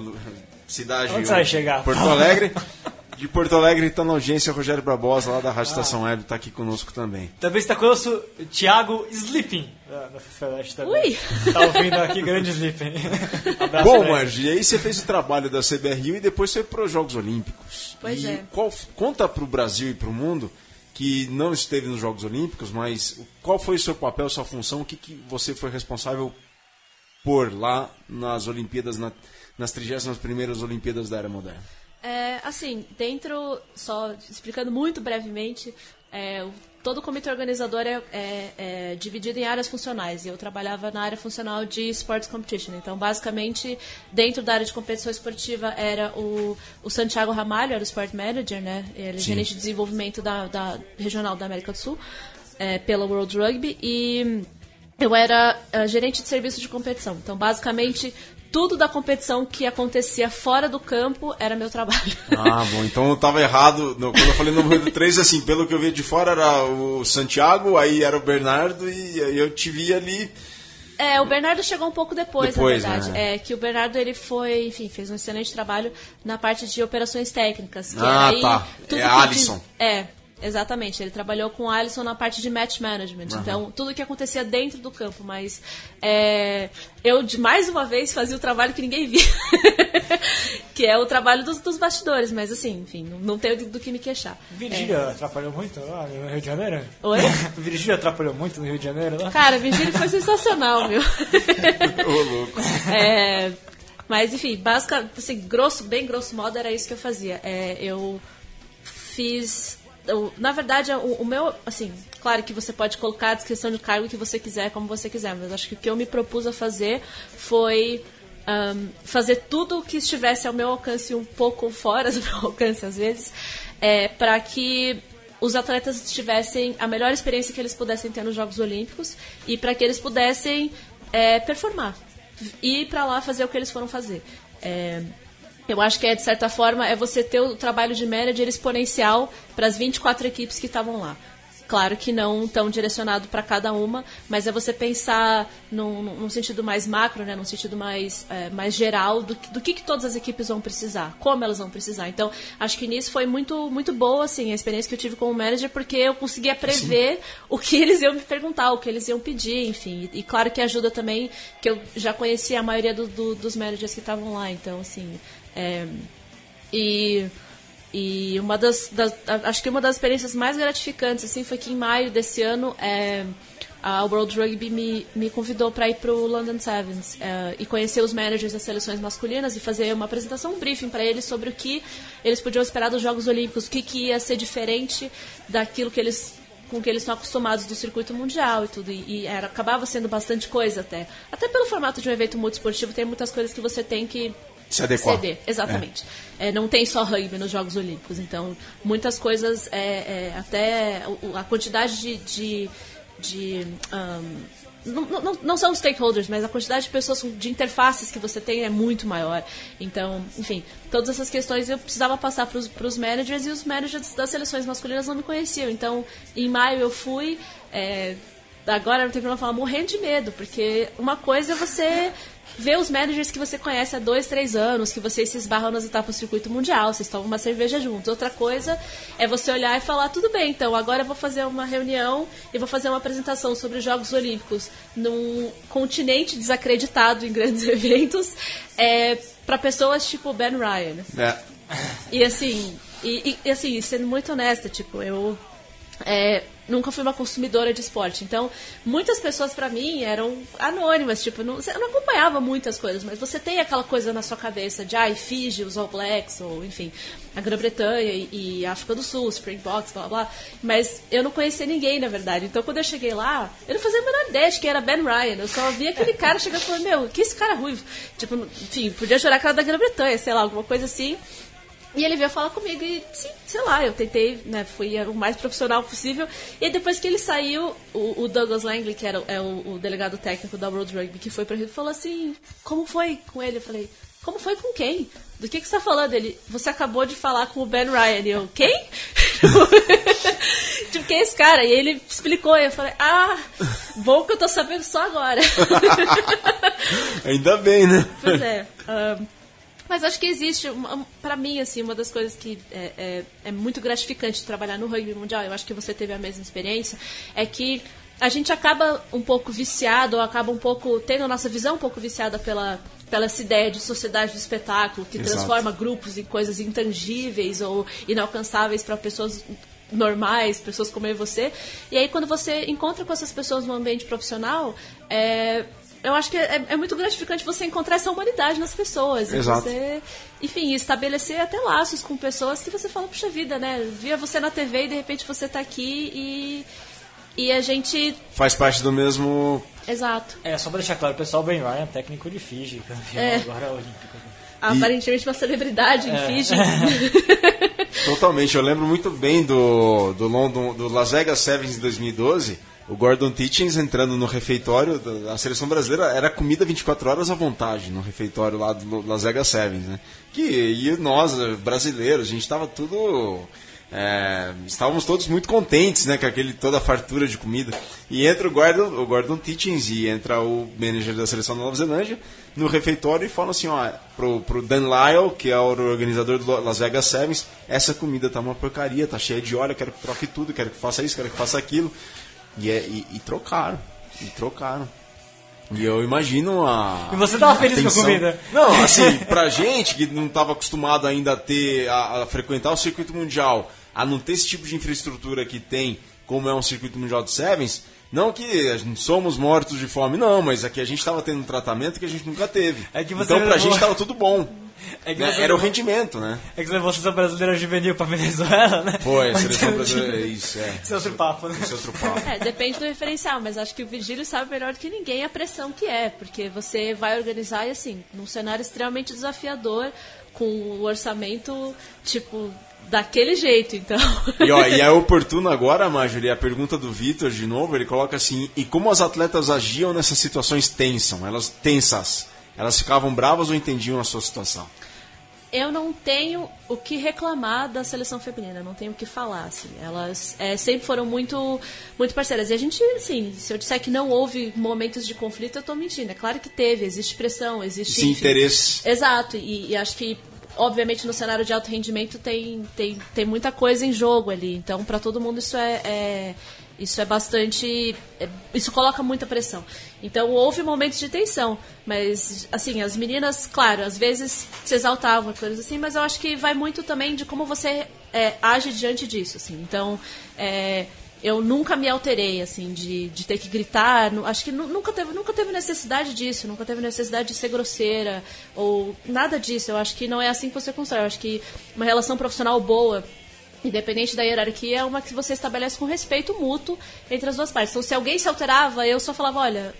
S2: cidade.
S4: Onde você vai chegar?
S2: Porto Alegre. De Porto Alegre está na audiência Rogério Barbosa, lá da Rádio Estação Web, está aqui conosco também.
S4: Também está conosco o Thiago Sleeping, da, da FEFELESH também.
S6: Ui!
S4: Tá ouvindo aqui, grande Sleeping. Abraço
S2: Bom. Margi, e aí você fez o trabalho da CBRU e depois foi para os Jogos Olímpicos.
S6: Pois
S2: e
S6: é.
S2: Qual, conta para o Brasil e para o mundo que não esteve nos Jogos Olímpicos, mas qual foi o seu papel, sua função, o que, que você foi responsável por lá nas Olimpíadas, na, nas 31ª Olimpíadas da Era Moderna?
S6: É, assim, dentro, só explicando muito brevemente, é, o- todo o comitê organizador é, é- é dividido em áreas funcionais. E eu trabalhava na área funcional de Sports Competition. Então, basicamente, dentro da área de competição esportiva era o, o Santiago Ramalho, era o Sport Manager, né? Ele é gerente de desenvolvimento da, da regional da América do Sul, é, pela World Rugby. E eu era gerente de serviço de competição. Então, basicamente, tudo da competição que acontecia fora do campo era meu trabalho.
S2: Ah, bom, então eu tava errado. no- quando eu falei no número 3, assim, pelo que eu vi de fora era o Santiago, aí era o Bernardo e aí eu te vi ali.
S6: É, o Bernardo chegou um pouco depois,
S2: Depois,
S6: na verdade.
S2: né?
S6: É que o Bernardo ele foi, enfim, fez um excelente trabalho na parte de operações técnicas. Que
S2: Ah, tá.
S6: tudo
S2: É Alisson.
S6: É, exatamente. Ele trabalhou com o Alisson na parte de match management. Então, tudo que acontecia dentro do campo. Mas é, eu, de mais uma vez, fazia o trabalho que ninguém via. que é o trabalho dos, dos bastidores. Mas, assim, enfim, não, não tenho do que me queixar.
S4: Virgília atrapalhou muito lá no Rio de Janeiro?
S6: Oi?
S4: Virgília atrapalhou muito no Rio de Janeiro lá?
S6: Cara, Virgílio foi sensacional, meu.
S2: Ô, louco.
S6: É, mas enfim, basicamente, assim, grosso, bem grosso modo era isso que eu fazia. É, eu fiz. Na verdade, o, o meu, assim, claro que você pode colocar a descrição de cargo que você quiser, como você quiser, mas acho que o que eu me propus a fazer foi ahn, fazer tudo o que estivesse ao meu alcance, um pouco fora do meu alcance às vezes, é, para que os atletas tivessem a melhor experiência que eles pudessem ter nos Jogos Olímpicos e para que eles pudessem é, performar ir para lá fazer o que eles foram fazer. É, eu acho que é, de certa forma, é você ter o trabalho de manager exponencial para as 24 equipes que estavam lá. Claro que não tão direcionado para cada uma, mas é você pensar num, num sentido mais macro, né, num sentido mais, é, mais geral do, que- do que, que todas as equipes vão precisar, como elas vão precisar. Então, acho que nisso foi muito, muito boa assim, a experiência que eu tive como manager, porque eu conseguia prever o que eles iam me perguntar, o que eles iam pedir, enfim. E, e claro que ajuda também que eu já conhecia a maioria do- do- dos managers que estavam lá, então, assim. É, e. E uma das, das- acho que uma das experiências mais gratificantes assim foi que em maio desse ano é, a World Rugby me, me convidou para ir para o London Sevens é, e conhecer os managers das seleções masculinas e fazer uma apresentação, um briefing para eles sobre o que eles podiam esperar dos Jogos Olímpicos, o que, que ia ser diferente daquilo que eles com que eles estão acostumados do circuito mundial e tudo. E, e era, acabava sendo bastante coisa até. Até pelo formato de um evento multiesportivo, tem muitas coisas que você tem que
S2: Se adequar.
S6: ceder. Exatamente. É, não tem só rugby nos Jogos Olímpicos. Então, muitas coisas, é, é, até a quantidade de. de, de, ahn, não, não, não são stakeholders, mas a quantidade de pessoas de interfaces que você tem é muito maior. Então, enfim, todas essas questões eu precisava passar para os managers e os managers das seleções masculinas não me conheciam. Então, em maio eu fui, é, agora não tem problema falar, morrendo de medo, porque uma coisa é você ver os managers que você conhece há dois, três anos, que vocês se esbarram nas etapas do circuito mundial, vocês tomam uma cerveja juntos. Outra coisa é você olhar e falar, tudo bem, então agora eu vou fazer uma reunião e vou fazer uma apresentação sobre os Jogos Olímpicos num continente desacreditado em grandes eventos, é, para pessoas tipo Ben Ryan.
S2: É.
S6: E assim, e, e, assim, sendo muito honesta, tipo, eu é, nunca fui uma consumidora de esporte. Então, muitas pessoas para mim eram anônimas, tipo, não, eu não acompanhava muitas coisas, mas você tem aquela coisa na sua cabeça de, ai, ah, Fiji, os All Blacks, ou enfim, a Grã-Bretanha e, e África do Sul, Springboks, blá blá. Mas eu não conhecia ninguém, na verdade. Então, quando eu cheguei lá, eu não fazia a menor ideia de que era Ben Ryan. Eu só via aquele cara chegando e falando, meu, que esse cara ruivo? Tipo, enfim, podia jurar que era da Grã-Bretanha, sei lá, alguma coisa assim. E ele veio falar comigo e, sim, sei lá, eu tentei, né, fui o mais profissional possível. E depois que ele saiu, o, o Douglas Langley, que era é o, o, delegado técnico da World Rugby, que foi pra ele, falou assim, como foi com ele? Eu falei, como foi com quem? Do que, que você tá falando? Ele, você acabou de falar com o Ben Ryan. E eu, quem? tipo, quem é esse cara? E ele explicou, e eu falei, ah, bom que eu tô sabendo só agora.
S2: Ainda bem, né?
S6: Pois é. Um, mas acho que existe, para mim, assim, uma das coisas que é, é, é, muito gratificante trabalhar no rugby mundial, eu acho que você teve a mesma experiência, é que a gente acaba um pouco viciado, ou acaba um pouco tendo a nossa visão um pouco viciada pela, pela essa ideia de sociedade do espetáculo, que Exato. transforma grupos em coisas intangíveis ou inalcançáveis para pessoas normais, pessoas como eu e você. E aí, quando você encontra com essas pessoas no ambiente profissional, é, eu acho que é, é, muito gratificante você encontrar essa humanidade nas pessoas.
S2: Exato.
S6: E você, enfim, estabelecer até laços com pessoas que você fala, puxa vida, né? Via você na TV e de repente você está aqui e. E a gente.
S2: Faz parte do mesmo.
S6: Exato.
S4: É, só pra deixar claro, o pessoal Ben Ryan, técnico de Fiji, campeão é. agora olímpico.
S6: Aparentemente uma celebridade em é. Fiji.
S2: Totalmente, eu lembro muito bem do, do London, do Las Vegas Sevens em 2012 o Gordon Tietjens entrando no refeitório da seleção brasileira era comida 24 horas à vontade no refeitório lá do Las Vegas Sevens, né? Que e nós brasileiros, a gente estava tudo é, estávamos todos muito contentes, né, com aquele toda a fartura de comida. E entra o Gordon, o Gordon Tietjens e entra o manager da seleção da Nova Zelândia no refeitório e fala assim, ó, pro, pro Dan Lyle, que é o organizador do Las Vegas Sevens, essa comida tá uma porcaria, tá cheia de óleo, quero que troque tudo, quero que faça isso, quero que faça aquilo. E, é, e, e trocaram. E trocaram. E eu imagino a.
S4: E você tava feliz com a comida?
S2: Não, assim, pra gente que não estava acostumado ainda a ter, a, a, frequentar o circuito mundial, a não ter esse tipo de infraestrutura que tem, como é um circuito mundial de Sevens, não que somos mortos de fome, não, mas aqui a gente estava tendo um tratamento que a gente nunca teve. É então pra levou... gente estava tudo bom. É né? Era o rendimento, né?
S4: É que você seleção brasileira juvenil pra Venezuela, né?
S2: Foi, a seleção brasileira, isso, é.
S4: Isso é outro papo, né?
S2: Isso é outro papo.
S6: É, depende do referencial, mas acho que o Virgílio sabe melhor do que ninguém a pressão que é, porque você vai organizar e assim, num cenário extremamente desafiador, com o orçamento, tipo, daquele jeito, então.
S2: E, ó, e é oportuno agora, Marjorie, a pergunta do Vitor de novo, ele coloca assim, e como as atletas agiam nessas situações tensas? Elas tensas? Elas ficavam bravas ou entendiam a sua situação?
S6: Eu não tenho o que reclamar da seleção feminina, não tenho o que falar, assim. Elas é, sempre foram muito, muito parceiras. E a gente, assim, se eu disser que não houve momentos de conflito, eu estou mentindo. É claro que teve, existe pressão, existe...
S2: Sim, interesse.
S6: Exato, e, e acho que obviamente no cenário de alto rendimento tem, tem, tem muita coisa em jogo ali. Então, para todo mundo isso é, é, isso é bastante. É, isso coloca muita pressão. Então houve momentos de tensão. Mas, assim, as meninas, claro, às vezes se exaltavam, coisas assim, mas eu acho que vai muito também de como você é, age diante disso. Assim. Então, é, eu nunca me alterei, assim, de, de ter que gritar. Acho que nunca teve, nunca teve necessidade disso, nunca teve necessidade de ser grosseira ou nada disso. Eu acho que não é assim que você constrói. Eu acho que uma relação profissional boa, independente da hierarquia, é uma que você estabelece com respeito mútuo entre as duas partes. Então, se alguém se alterava, eu só falava: olha,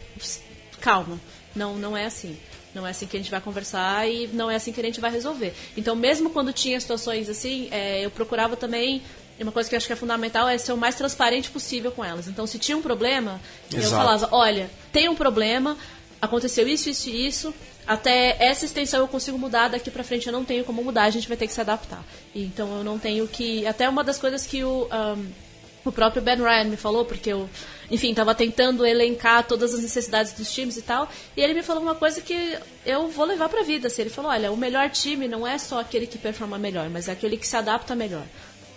S6: calma, não, não é assim. Não é assim que a gente vai conversar e não é assim que a gente vai resolver. Então, mesmo quando tinha situações assim, é, eu procurava também uma coisa que eu acho que é fundamental é ser o mais transparente possível com elas. Então, se tinha um problema, Exato. eu falava: olha, tem um problema, aconteceu isso, isso e isso. Até essa extensão eu consigo mudar, daqui pra frente eu não tenho como mudar, a gente vai ter que se adaptar. então eu não tenho que. Até uma das coisas que o. Um, o próprio Ben Ryan me falou, porque eu, enfim, estava tentando elencar todas as necessidades dos times e tal. E ele me falou uma coisa que eu vou levar para a vida. Assim, ele falou: olha, o melhor time não é só aquele que performa melhor, mas é aquele que se adapta melhor.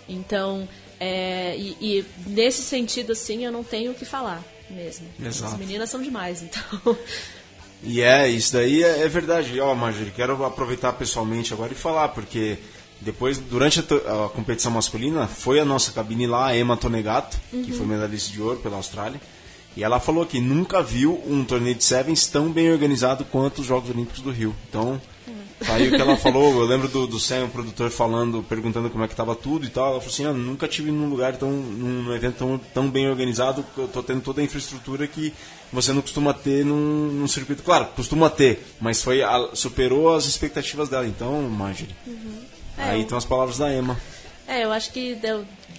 S6: Então, é, e, e, nesse sentido, assim, eu não tenho o que falar mesmo.
S2: Exato.
S6: As meninas são demais, então.
S2: E é, isso daí é, é verdade. Ó, Marjorie, quero aproveitar pessoalmente agora e falar, porque depois, durante a, a, competição masculina, foi a nossa cabine lá, a Emma Tonegato, uhum. que foi medalhista de ouro pela Austrália. E ela falou que nunca viu um torneio de Sevens tão bem organizado quanto os Jogos Olímpicos do Rio. Então, aí o que ela falou. Eu lembro do, do Sam, o produtor, falando, perguntando como é que estava tudo e tal. Ela falou assim: ah, nunca tive num lugar tão, num evento tão, tão bem organizado. Eu tô tendo toda a infraestrutura que você não costuma ter num, num circuito. Claro, costuma ter, mas foi a, superou as expectativas dela. Então, Marjorie. Uhum. É, Aí estão as palavras da Emma.
S6: É, eu acho que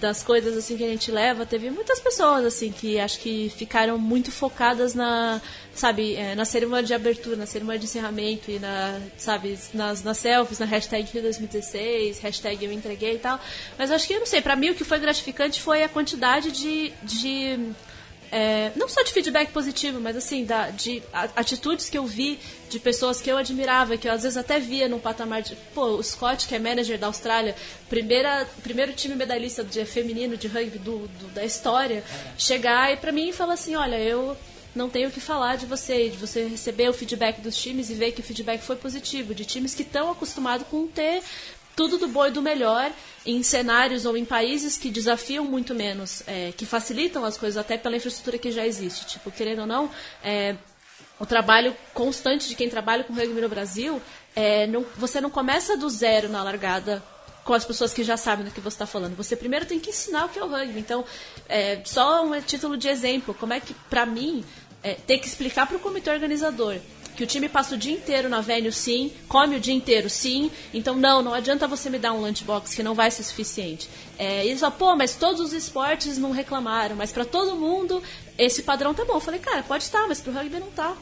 S6: das coisas assim que a gente leva, teve muitas pessoas assim que acho que ficaram muito focadas na, sabe, é, na cerimônia de abertura, na cerimônia de encerramento e na, sabe, nas, nas selfies, na hashtag Rio 2016, hashtag eu entreguei e tal. Mas acho que, eu não sei, para mim o que foi gratificante foi a quantidade de, de é, não só de feedback positivo, mas assim, da, de atitudes que eu vi de pessoas que eu admirava, que eu às vezes até via num patamar de. Pô, o Scott, que é manager da Austrália, primeira, primeiro time medalhista de feminino de rugby do, do da história, chegar e pra mim falar assim: olha, eu não tenho o que falar de você, de você receber o feedback dos times e ver que o feedback foi positivo, de times que estão acostumados com ter tudo do bom e do melhor em cenários ou em países que desafiam muito menos, é, que facilitam as coisas até pela infraestrutura que já existe. Tipo, querendo ou não, é, o trabalho constante de quem trabalha com rugby no Brasil, é, não, você não começa do zero na largada com as pessoas que já sabem do que você está falando. Você primeiro tem que ensinar o que é o rugby. Então, é, só um título de exemplo, como é que, para mim, é, ter que explicar para o comitê organizador que o time passa o dia inteiro na venue, sim, come o dia inteiro, sim. Então, não, não adianta você me dar um lunchbox que não vai ser suficiente. É, e só, pô, mas todos os esportes não reclamaram, mas para todo mundo esse padrão tá bom. Eu falei, cara, pode estar, mas pro rugby não tá.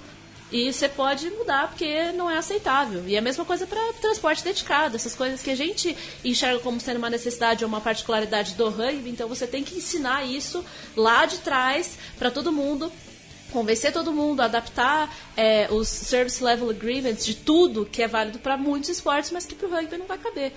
S6: E você pode mudar porque não é aceitável. E a mesma coisa para transporte dedicado, essas coisas que a gente enxerga como sendo uma necessidade ou uma particularidade do rugby, então você tem que ensinar isso lá de trás para todo mundo convencer todo mundo, adaptar é, os Service Level Agreements de tudo que é válido para muitos esportes, mas que para o rugby não vai caber.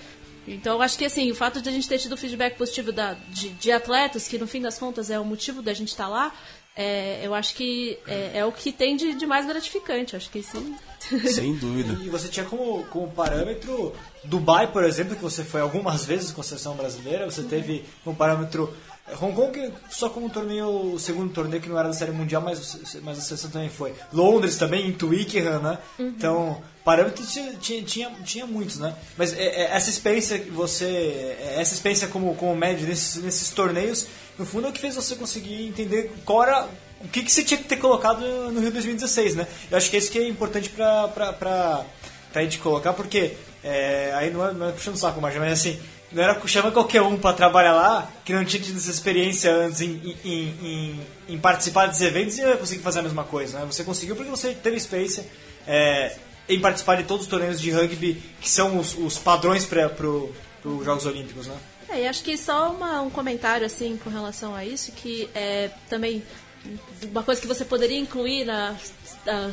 S6: Então, eu acho que assim, o fato de a gente ter tido feedback positivo da, de, de atletas, que no fim das contas é o motivo da gente estar tá lá, é, eu acho que é, é, o que tem de, de mais gratificante. Acho que sim.
S2: Sem dúvida.
S4: E você tinha como, como parâmetro Dubai, por exemplo, que você foi algumas vezes com a seleção brasileira, você teve como parâmetro Hong Kong só como torneio, o segundo torneio que não era da série mundial, mas, mas a seleção também foi. Londres também, em Twickenham, né? Uhum. Então, parâmetros tinha, tinha, tinha muitos, né? Mas é, é, essa experiência que você. É, essa experiência como, como médio nesses, nesses torneios, no fundo é o que fez você conseguir entender qual era. O que, que você tinha que ter colocado no Rio 2016, né? Eu acho que é isso que é importante pra, pra, pra, pra gente colocar, porque. É, aí não é, não é puxando o saco, mas assim não era chama qualquer um para trabalhar lá que não tinha tido essa experiência antes em, em, em, em participar desses eventos e conseguir fazer a mesma coisa. Né? Você conseguiu porque você teve experiência é, em participar de todos os torneios de rugby que são os, os padrões para os Jogos Olímpicos. Né?
S6: É, e acho que só uma, um comentário assim com relação a isso, que é também uma coisa que você poderia incluir na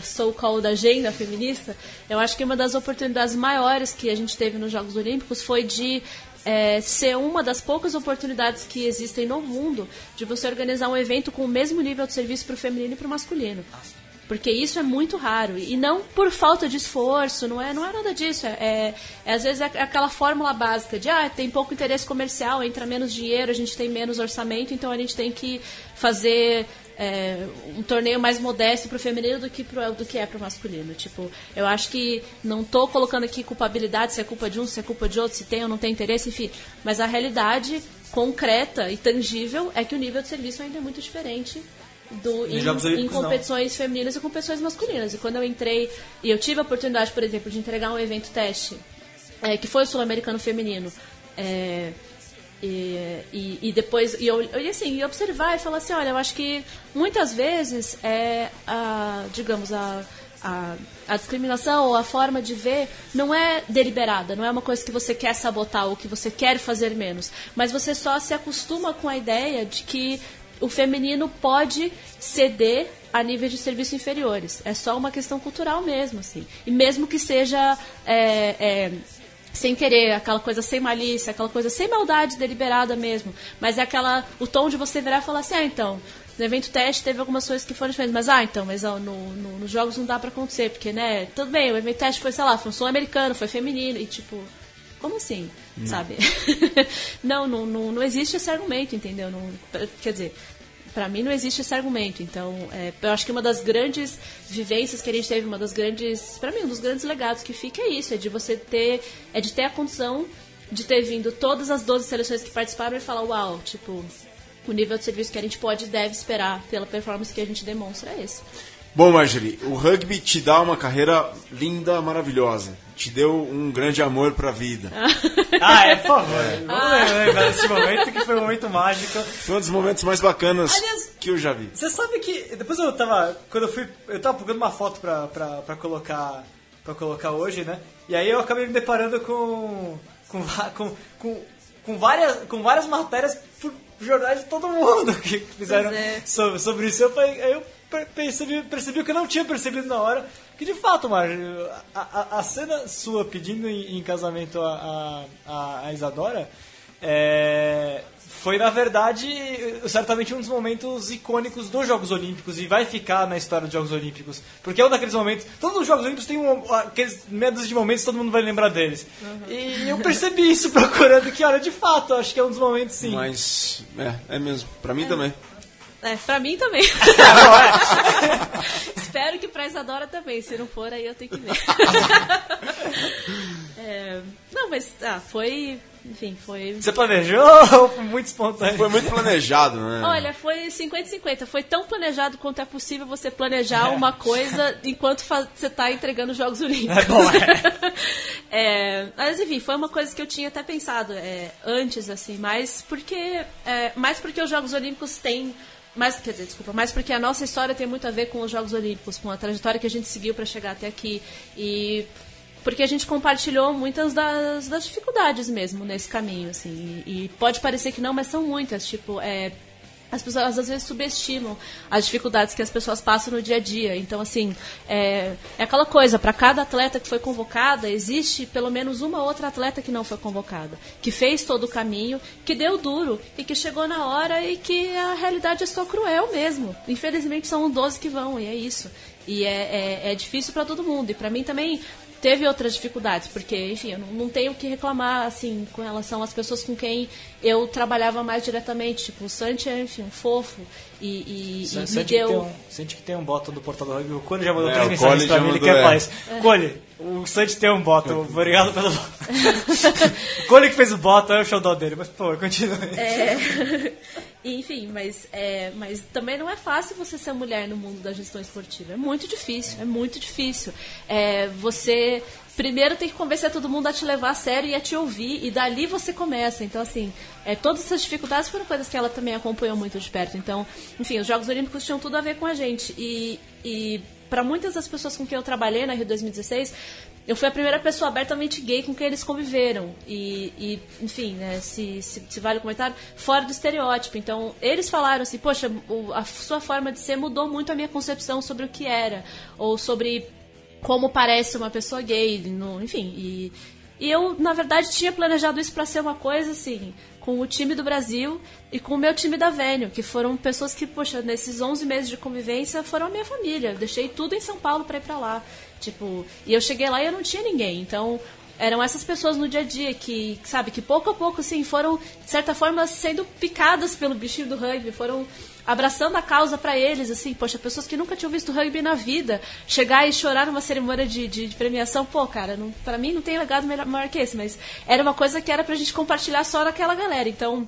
S6: so-called agenda feminista, eu acho que uma das oportunidades maiores que a gente teve nos Jogos Olímpicos foi de é, ser uma das poucas oportunidades que existem no mundo de você organizar um evento com o mesmo nível de serviço para o feminino e para o masculino. Porque isso é muito raro. E não por falta de esforço, não é, não é nada disso. É, é, é às vezes é aquela fórmula básica de ah, tem pouco interesse comercial, entra menos dinheiro, a gente tem menos orçamento, então a gente tem que fazer é, um torneio mais modesto pro feminino do que, pro, do que é pro masculino. Tipo, eu acho que não tô colocando aqui culpabilidade, se é culpa de um, se é culpa de outro, se tem ou não tem interesse, enfim. Mas a realidade concreta e tangível é que o nível de serviço ainda é muito diferente do, em, em, competições não. femininas e competições masculinas. E quando eu entrei, e eu tive a oportunidade, por exemplo, de entregar um evento teste, é, que foi o Sul-Americano Feminino, é, e, e, e, depois, e eu, e assim, e observar e falar assim, olha, eu acho que muitas vezes é a, digamos, a, a, a discriminação ou a forma de ver não é deliberada, não é uma coisa que você quer sabotar ou que você quer fazer menos, mas você só se acostuma com a ideia de que o feminino pode ceder a níveis de serviço inferiores. É só uma questão cultural mesmo, assim. E mesmo que seja é, é, sem querer, aquela coisa sem malícia, aquela coisa sem maldade deliberada mesmo. Mas é aquela. o tom de você virar e falar assim, ah, então. No evento teste teve algumas coisas que foram diferentes, mas ah, então, mas ó, no, no, nos jogos não dá pra acontecer, porque, né, tudo bem, o evento teste foi, sei lá, foi um som americano, foi feminino, e tipo, como assim? Não. Sabe? não, não, não, não existe esse argumento, entendeu? Não, quer dizer, para mim não existe esse argumento. Então, é, eu acho que uma das grandes vivências que a gente teve, uma das grandes, para mim, um dos grandes legados que fica é isso, é de você ter, é de ter a condição de ter vindo todas as 12 seleções que participaram e falar, uau, tipo, o nível de serviço que a gente pode e deve esperar pela performance que a gente demonstra é esse.
S2: Bom, Marjorie, o rugby te dá uma carreira linda, maravilhosa. Te deu um grande amor pra vida.
S4: ah, é, por favor. Vamos ah. lembrar desse momento que foi um momento mágico.
S2: Foi um dos momentos mais bacanas Aliás, que eu já vi.
S4: Você sabe que depois eu tava. Quando eu fui. Eu tava procurando uma foto pra, pra, pra colocar. para colocar hoje, né? E aí eu acabei me deparando com. com, com, com, com várias, com várias matérias por jornais de todo mundo que fizeram é. sobre, sobre isso. Eu, aí eu percebi, percebi o que eu não tinha percebido na hora. Que de fato, Marge, a, a, a, cena sua pedindo em, em casamento a, a, a Isadora é, foi, na verdade, certamente um dos momentos icônicos dos Jogos Olímpicos e vai ficar na história dos Jogos Olímpicos. Porque é um daqueles momentos. Todos os Jogos Olímpicos têm um, aqueles medos de momentos todo mundo vai lembrar deles. Uhum. E eu percebi isso procurando que, olha, de fato, acho que é um dos momentos sim.
S2: Mas, é, é mesmo. Pra mim é. também.
S6: É, pra mim também. Espero que pra Isadora também. Se não for, aí eu tenho que ver. é, não, mas ah, foi. Enfim, foi.
S4: Você planejou ou foi muito espontâneo?
S2: Foi muito planejado, né?
S6: Olha, foi 50-50. Foi tão planejado quanto é possível você planejar é. uma coisa enquanto você está entregando Jogos Olímpicos. É bom, é. é. Mas enfim, foi uma coisa que eu tinha até pensado é, antes, assim, mas porque. É, mais porque os Jogos Olímpicos têm mas, quer dizer, desculpa, mas porque a nossa história tem muito a ver com os Jogos Olímpicos, com a trajetória que a gente seguiu para chegar até aqui. E porque a gente compartilhou muitas das, das dificuldades mesmo nesse caminho, assim. E, e, pode parecer que não, mas são muitas. Tipo, é, as pessoas às vezes subestimam as dificuldades que as pessoas passam no dia a dia. Então, assim, é, é aquela coisa, para cada atleta que foi convocada, existe pelo menos uma outra atleta que não foi convocada, que fez todo o caminho, que deu duro e que chegou na hora e que a realidade é só cruel mesmo. Infelizmente são 12 que vão, e é isso. E é, é, é difícil para todo mundo. E para mim também teve outras dificuldades, porque, enfim, eu não, tenho o que reclamar, assim, com relação às pessoas com quem eu trabalhava mais diretamente. Tipo, o Santi é, enfim, um fofo e, e,
S4: e me deu... Que um, Santi que tem um botão do Portal do Rugby, o Cole já mandou é, três mensagens pra mim, ele quer mais. É. Cole, o Santi tem um botão, obrigado pelo o Cole que fez o botão, é o showdown dele, mas, pô, continue.
S6: É... Enfim, mas, é, mas também não é fácil você ser mulher no mundo da gestão esportiva. É muito difícil, é muito difícil. É, você primeiro tem que convencer todo mundo a te levar a sério e a te ouvir, e dali você começa. Então, assim, é, todas essas dificuldades foram coisas que ela também acompanhou muito de perto. Então, enfim, os Jogos Olímpicos tinham tudo a ver com a gente. E, e para muitas das pessoas com quem eu trabalhei na Rio 2016, eu fui a primeira pessoa abertamente gay com quem eles conviveram. E, e enfim, né, se, se, se, vale o comentário, fora do estereótipo. Então, eles falaram assim, poxa, o, a sua forma de ser mudou muito a minha concepção sobre o que era. Ou sobre como parece uma pessoa gay, no, enfim. E, e eu, na verdade, tinha planejado isso para ser uma coisa assim, com o time do Brasil e com o meu time da Vênio, que foram pessoas que, poxa, nesses 11 meses de convivência foram a minha família. Eu deixei tudo em São Paulo para ir para lá. Tipo, e eu cheguei lá e eu não tinha ninguém. Então, eram essas pessoas no dia a dia que, sabe, que pouco a pouco, assim, foram, de certa forma, sendo picadas pelo bichinho do rugby, foram abraçando a causa para eles, assim, poxa, pessoas que nunca tinham visto rugby na vida, chegar e chorar numa cerimônia de, de, de premiação, pô, cara, pra mim não tem legado melhor, maior que esse, mas era uma coisa que era pra gente compartilhar só naquela galera, então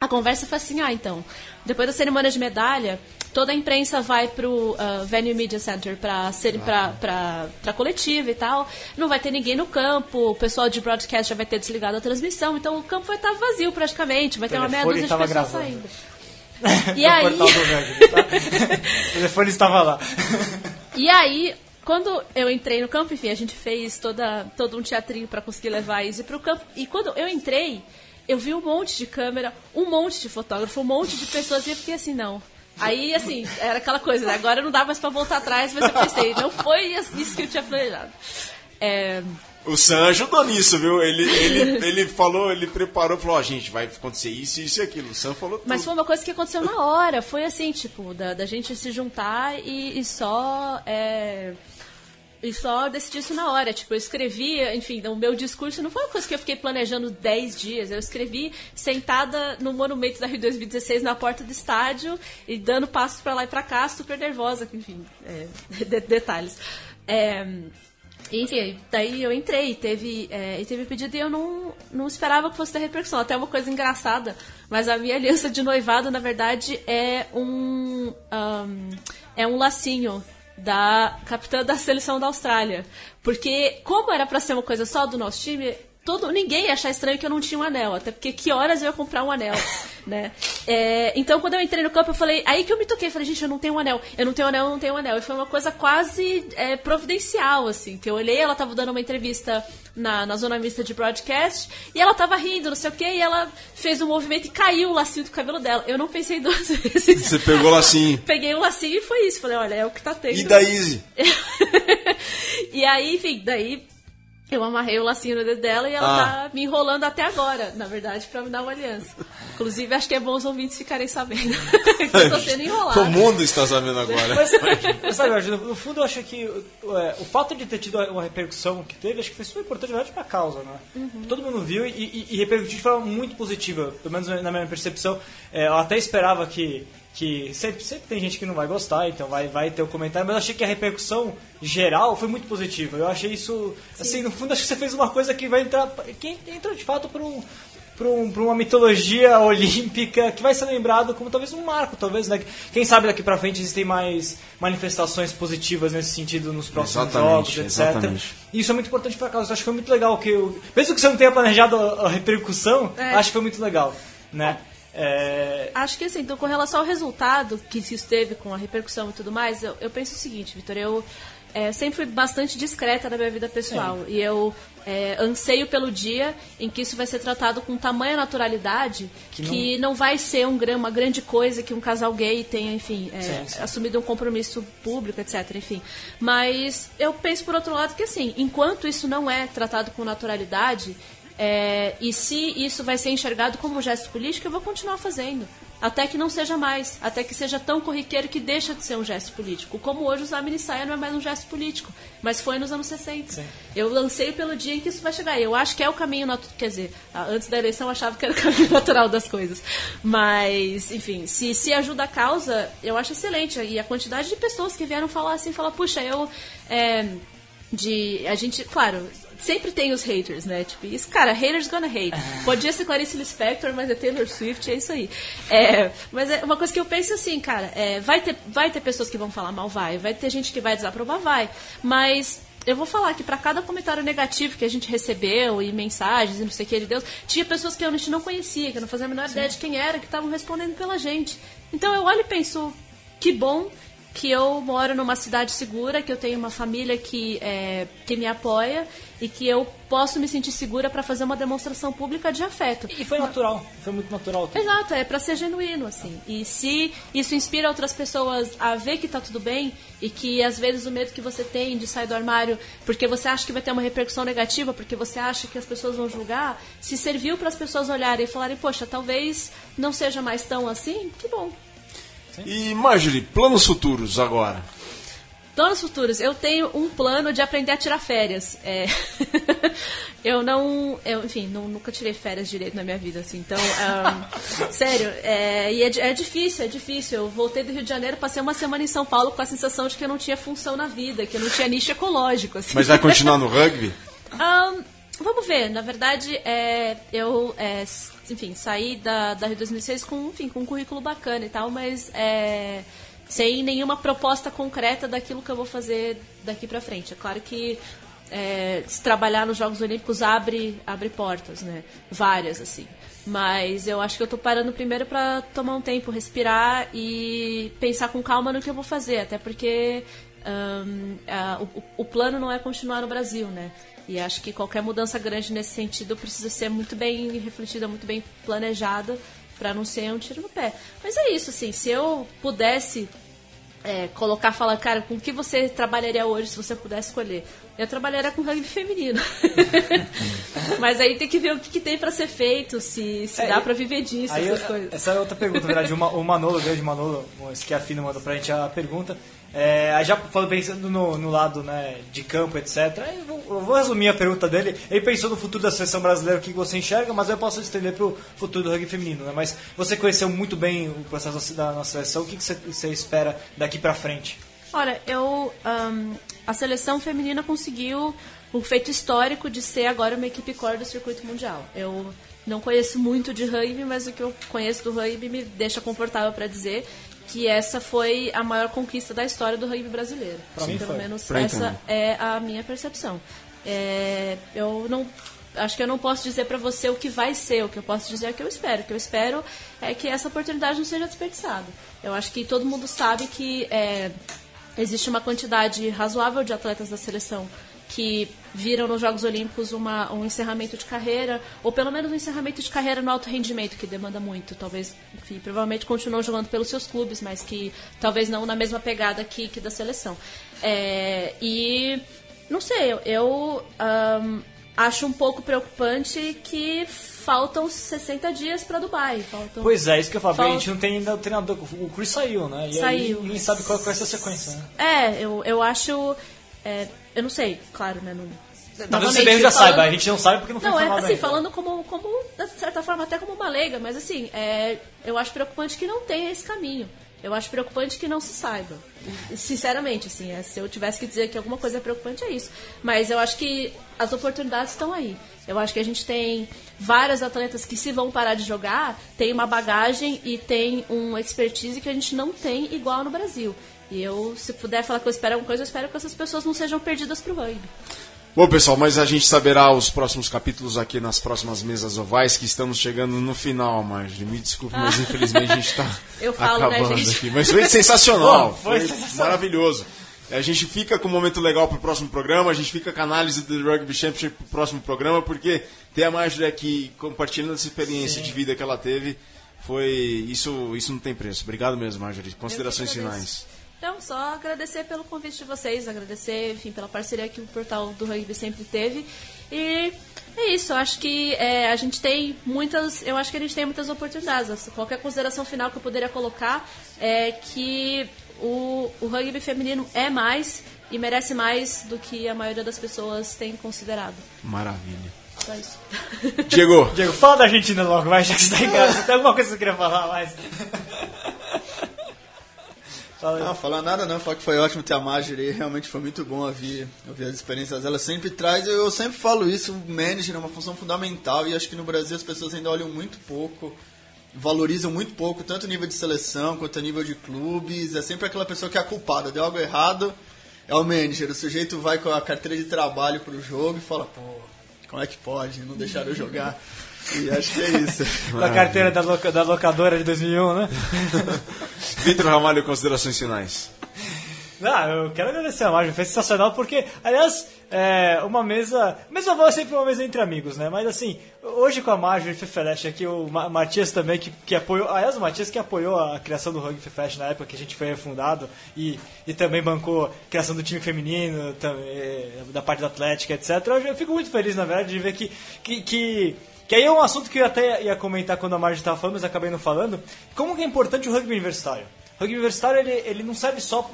S6: a conversa foi assim, ah, então, depois da cerimônia de medalha, toda a imprensa vai pro uh, Venue Media Center pra, ser, pra, pra, pra coletiva e tal. Não vai ter ninguém no campo, o pessoal de broadcast já vai ter desligado a transmissão, então o campo vai estar vazio praticamente, vai ter uma meia dúzia de pessoas gravando. saindo.
S4: E aí... Tá? o telefone estava lá.
S6: E aí, quando eu entrei no campo, enfim, a gente fez toda, todo um teatrinho para conseguir levar a Izzy pro campo. E quando eu entrei, eu vi um monte de câmera, um monte de fotógrafo, um monte de pessoas e eu fiquei assim, não. Aí, assim, era aquela coisa, né? Agora não dá mais pra voltar atrás, mas eu pensei, não foi isso que eu tinha planejado. É,
S2: O Sam ajudou nisso, viu? Ele, ele, ele falou, ele preparou, falou, ó, gente, vai acontecer isso, isso e aquilo. O Sam falou tudo.
S6: Mas foi uma coisa que aconteceu na hora. Foi assim, tipo, da, da gente se juntar e, e só. é, e só decidir isso na hora. Tipo, eu escrevi, enfim, o meu discurso não foi uma coisa que eu fiquei planejando 10 dias. Eu escrevi sentada no monumento da Rio 2016 na porta do estádio e dando passos pra lá e pra cá, super nervosa, enfim, é, de- detalhes. É, enfim, daí eu entrei, teve, é, e teve pedido e eu não, não esperava que fosse ter repercussão. Até uma coisa engraçada, mas a minha aliança de noivado, na verdade, é um, ahn, é um lacinho da capitã da seleção da Austrália. Porque, como era pra ser uma coisa só do nosso time, todo, ninguém ia achar estranho que eu não tinha um anel. Até porque que horas eu ia comprar um anel, né? É, então, quando eu entrei no campo, eu falei... Aí que eu me toquei, falei, gente, eu não tenho um anel. Eu não tenho um anel, eu não tenho um anel. E foi uma coisa quase é, providencial, assim. Que eu olhei, ela tava dando uma entrevista na, na zona mista de broadcast, e ela tava rindo, não sei o quê, e ela fez um movimento e caiu o lacinho do cabelo dela. Eu não pensei duas vezes.
S2: Você pegou lá assim.
S6: Peguei o lacinho e foi isso. Falei, olha, é o que tá tendo.
S2: E da Izzy?
S6: e aí, enfim, daí eu amarrei o lacinho no dedo dela e ela
S2: Ah.
S6: tá me enrolando até agora, na verdade, pra me dar uma aliança. Inclusive, acho que é bom os ouvintes ficarem sabendo que eu tô sendo enrolada.
S2: O mundo está sabendo agora.
S4: Mas, mas sabe, no fundo eu acho que é, o fato de ter tido uma repercussão que teve, acho que foi super importante verdade pra causa, né?
S6: Uhum.
S4: Todo mundo viu e, e, e repercutiu de forma muito positiva, pelo menos na minha percepção. É, eu até esperava que, que sempre, sempre tem gente que não vai gostar, então vai, vai ter o comentário, mas eu achei que a repercussão geral foi muito positiva. Eu achei isso, assim, no fundo acho que você fez uma coisa que vai entrar, que entra de fato para um para um, uma mitologia olímpica que vai ser lembrado como talvez um marco, talvez, né? Quem sabe daqui pra frente existem mais manifestações positivas nesse sentido nos próximos
S2: Exatamente,
S4: jogos, etc.
S2: exatamente.
S4: E isso é muito importante pra causa. Eu acho que foi muito legal que eu, mesmo que você não tenha planejado a, a repercussão,
S6: É.
S4: acho que foi muito legal, né? É,
S6: Acho que assim, então, com relação ao resultado que se esteve com a repercussão e tudo mais, eu, eu penso o seguinte, Vitor, eu é, sempre fui bastante discreta na minha vida pessoal. E eu é, anseio pelo dia em que isso vai ser tratado com tamanha naturalidade que, não... vai ser um, uma grande coisa que um casal gay tenha, enfim, é,
S4: Sim, sim.
S6: assumido um compromisso público, etc. Enfim. Mas eu penso por outro lado que assim, enquanto isso não é tratado com naturalidade, é, e se isso vai ser enxergado como um gesto político, eu vou continuar fazendo. Até que não seja mais. Até que seja tão corriqueiro que deixa de ser um gesto político. Como hoje usar mini saia não é mais um gesto político. Mas foi nos anos 60.
S4: Sim.
S6: Eu lancei pelo dia em que isso vai chegar. Eu acho que é o caminho natural. Quer dizer, a- antes da eleição eu achava que era o caminho natural das coisas. Mas, enfim, se, se ajuda a causa, eu acho excelente. E a quantidade de pessoas que vieram falar assim, falar, puxa, eu. é, de. A gente, claro, sempre tem os haters, né? Tipo, isso, cara, haters gonna hate. Podia ser Clarice Lispector, mas é Taylor Swift, é isso aí. É, mas é uma coisa que eu penso assim, cara, é, vai, ter, vai ter pessoas que vão falar mal, vai. Vai ter gente que vai desaprovar, vai. Mas eu vou falar que para cada comentário negativo que a gente recebeu e mensagens e não sei o que de Deus, tinha pessoas que a gente não conhecia, que eu não fazia a menor ideia de quem era, que estavam respondendo pela gente. Então eu olho e penso, que bom que eu moro numa cidade segura, que eu tenho uma família que, é, que me apoia e que eu posso me sentir segura para fazer uma demonstração pública de afeto.
S4: e foi natural, foi muito natural.
S6: Exato, é pra ser genuíno, assim. E se isso inspira outras pessoas a ver que tá tudo bem e que às vezes o medo que você tem de sair do armário porque você acha que vai ter uma repercussão negativa, porque você acha que as pessoas vão julgar, se serviu para as pessoas olharem e falarem, poxa, talvez não seja mais tão assim, que bom.
S2: E Marjorie, planos futuros agora?
S6: Planos futuros, eu tenho um plano de aprender a tirar férias. É, eu não. Eu, enfim, não- nunca tirei férias direito na minha vida, assim. Então, ahn, sério, é, e é, é difícil, é difícil. Eu voltei do Rio de Janeiro, passei uma semana em São Paulo com a sensação de que eu não tinha função na vida, que eu não tinha nicho ecológico. Assim.
S2: Mas vai continuar no rugby?
S6: Ahn, vamos ver, na verdade, é, eu, é, enfim, saí da, da Rio 2006 com, enfim, com um currículo bacana e tal, mas é, sem nenhuma proposta concreta daquilo que eu vou fazer daqui pra frente. É claro que é, se trabalhar nos Jogos Olímpicos abre, abre portas, né? Várias, assim. Mas eu acho que eu tô parando primeiro pra tomar um tempo, respirar e pensar com calma no que eu vou fazer. Até porque um, a, o, o, plano não é continuar no Brasil, né? E acho que qualquer mudança grande nesse sentido precisa ser muito bem refletida, muito bem planejada para não ser um tiro no pé. Mas é isso, assim, se eu pudesse é, colocar, falar, cara, com que você trabalharia hoje se você pudesse escolher? Eu trabalharia com rugby feminino. Mas aí tem que ver o que, que tem para ser feito, se, se é, dá para viver disso, essas
S4: eu,
S6: coisas.
S4: Essa é outra pergunta, na verdade. O Manolo, o grande Manolo, que a Fina mandou pra gente a pergunta. É, já pensando no, no, lado né, de campo, etc. Eu vou, eu vou, resumir a pergunta dele. Ele pensou no futuro da seleção brasileira, o que você enxerga, mas eu posso estender para o futuro do rugby feminino. Né? Mas você conheceu muito bem o processo da nossa seleção. O que você, você espera daqui para frente?
S6: Olha, eu um, a seleção feminina conseguiu o feito histórico de ser agora uma equipe core do circuito mundial. Eu não conheço muito de rugby, mas o que eu conheço do rugby me deixa confortável para dizer que essa foi a maior conquista da história do rugby brasileiro. Pra mim Pelo foi. menos pra essa é a minha percepção. É, eu não acho que eu não posso dizer para você o que vai ser, o que eu posso dizer é o que eu espero. O que eu espero é que essa oportunidade não seja desperdiçada. Eu acho que todo mundo sabe que é, existe uma quantidade razoável de atletas da seleção que viram nos Jogos Olímpicos uma, um encerramento de carreira, ou pelo menos um encerramento de carreira no alto rendimento, que demanda muito. Talvez, enfim, provavelmente continuam jogando pelos seus clubes, mas que talvez não na mesma pegada que, que da seleção. É, e, não sei, eu um, acho um pouco preocupante que faltam 60 dias para Dubai. Faltam...
S4: Pois é, isso que eu falo, Falta... a gente não tem ainda o treinador. O Chris saiu, né?
S6: E saiu.
S4: Aí, ninguém sabe qual, qual é essa sequência, né?
S6: É, eu, eu acho. É, eu não sei, claro, né? Não,
S4: Talvez você mesmo já falando... saiba, a gente não sabe porque não foi
S6: Não,
S4: é
S6: assim, ainda. falando como, como, de certa forma, até como uma leiga, mas assim, é, eu acho preocupante que não tenha esse caminho. Eu acho preocupante que não se saiba. Sinceramente, assim, é, se eu tivesse que dizer que alguma coisa é preocupante, é isso. Mas eu acho que as oportunidades estão aí. Eu acho que a gente tem várias atletas que, se vão parar de jogar, tem uma bagagem e tem uma expertise que a gente não tem igual no Brasil. E eu, se puder falar que eu espero alguma coisa, eu espero que essas pessoas não sejam perdidas pro rugby.
S2: Bom, pessoal, mas a gente saberá os próximos capítulos aqui nas próximas mesas ovais, que estamos chegando no final, Marge. Me desculpe, mas ah. infelizmente a gente está né, acabando né, aqui. Mas foi sensacional, foi, foi sensacional. maravilhoso. A gente fica com um momento legal para o próximo programa, a gente fica com a análise do Rugby Championship para o próximo programa, porque ter a Marjorie aqui compartilhando essa experiência Sim. de vida que ela teve, foi isso, isso não tem preço. Obrigado mesmo, Marjorie. Considerações finais.
S6: Então, só agradecer pelo convite de vocês, agradecer, enfim, pela parceria que o portal do rugby sempre teve. E é isso, eu acho que é, a gente tem muitas, eu acho que a gente tem muitas oportunidades. Qualquer consideração final que eu poderia colocar é que o, o rugby feminino é mais e merece mais do que a maioria das pessoas tem considerado.
S2: Maravilha.
S6: Só isso.
S2: Diego.
S4: Diego, fala da Argentina logo, vai, já que você tá em casa. Tem alguma coisa que você queria falar mais?
S3: Não, falar nada não, falar que foi ótimo ter a Marjorie, realmente foi muito bom ouvir, ouvir as experiências dela. Sempre traz, eu sempre falo isso, o manager é uma função fundamental e acho que no Brasil as pessoas ainda olham muito pouco, valorizam muito pouco, tanto nível de seleção quanto nível de clubes. É sempre aquela pessoa que é culpada, deu algo errado, é o manager. O sujeito vai com a carteira de trabalho pro jogo e fala, pô, como é que pode? Não deixaram eu jogar. E acho que é isso.
S4: da carteira da, loca, da locadora de 2001, né?
S2: Vitor Ramalho, considerações finais.
S4: Ah, eu quero agradecer a Margem, foi sensacional porque, aliás, é uma mesa. Mesa boa é sempre uma mesa entre amigos, né? Mas assim, hoje com a Margem Fefelesh aqui, o Matias também, que, que apoiou. Aliás, o Matias que apoiou a criação do Rugby Fefelesh na época que a gente foi fundado e, e também bancou a criação do time feminino, também, da parte da Atlética, etc. Eu fico muito feliz, na verdade, de ver que, que, que que aí é um assunto que eu até ia comentar quando a Marge estava falando, mas acabei não falando. Como que é importante o rugby universitário? O rugby universitário ele, ele não serve só.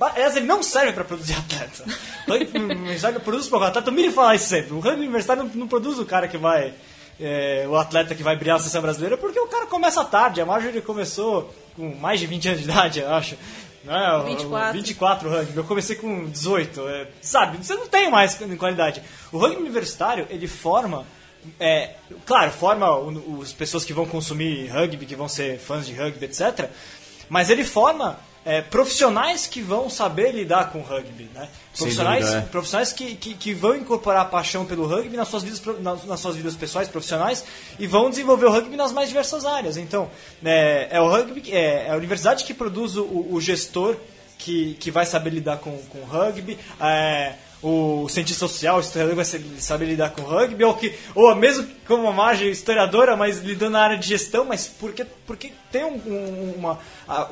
S4: Aliás, ele não serve para produzir atleta. O rugby universitário produz para o atleta. O Miri fala isso sempre. O rugby universitário não, não produz o cara que vai. É, o atleta que vai brilhar na seleção brasileira, porque o cara começa tarde. A Marjorie começou com mais de 20 anos de idade, eu acho.
S6: Não, 24.
S4: 24 rugby. Eu comecei com 18. É, sabe, você não tem mais qualidade. O rugby universitário, ele forma é, claro, forma as pessoas que vão consumir rugby, que vão ser fãs de rugby, etc. Mas ele forma é, profissionais que vão saber lidar com o rugby, né? Profissionais, dúvida, é. profissionais que, que, que, vão incorporar a paixão pelo rugby nas suas, vidas, nas, nas, suas vidas pessoais, profissionais, e vão desenvolver o rugby nas mais diversas áreas. Então, é, é o rugby, é, é, a universidade que produz o, o gestor que, que vai saber lidar com, com rugby. É, o cientista social, o historiador vai saber lidar com rugby, ou, que, ou mesmo como uma margem historiadora, mas lidando na área de gestão, mas porque, porque tem um, um, uma. A,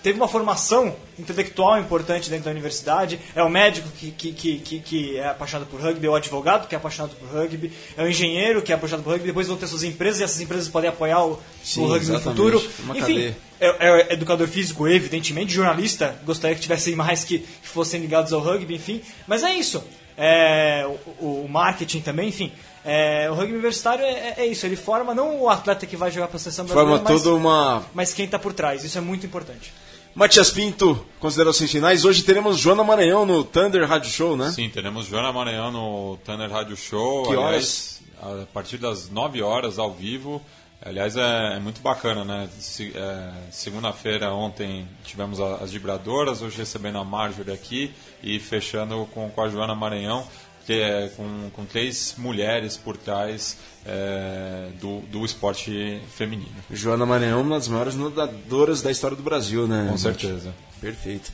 S4: teve uma formação intelectual importante dentro da universidade, é o médico que, que, que, que, é apaixonado por rugby, é o advogado que é apaixonado por rugby, é o engenheiro que é apaixonado por rugby, depois vão ter suas empresas e essas empresas podem apoiar o, Sim, o rugby no futuro. Uma Enfim, é, é, educador físico, evidentemente, jornalista, gostaria que tivessem mais que, que fossem ligados ao rugby, enfim. Mas é isso. É, o, o marketing também, enfim. É, o rugby universitário é, é, isso, ele forma não o atleta que vai jogar para a seleção
S2: brasileira, forma mas, toda uma...
S4: mas quem está por trás. Isso é muito importante.
S2: Matias Pinto, considerações finais. Hoje teremos Joana Maranhão no Thunder Rádio Show, né?
S5: Sim, teremos Joana Maranhão no Thunder Rádio Show.
S2: Que horas?
S5: a partir das 9 horas, ao vivo. Aliás, é, é muito bacana, né? Se, é, Segunda-feira, ontem, tivemos as vibradoras, hoje recebendo a Marjorie aqui e fechando com, com a Joana Maranhão que é com, com três mulheres por trás é, do, do esporte feminino.
S2: Joana Maranhão, uma das maiores nadadoras da história do Brasil, né?
S5: Com certeza.
S2: Perfeito.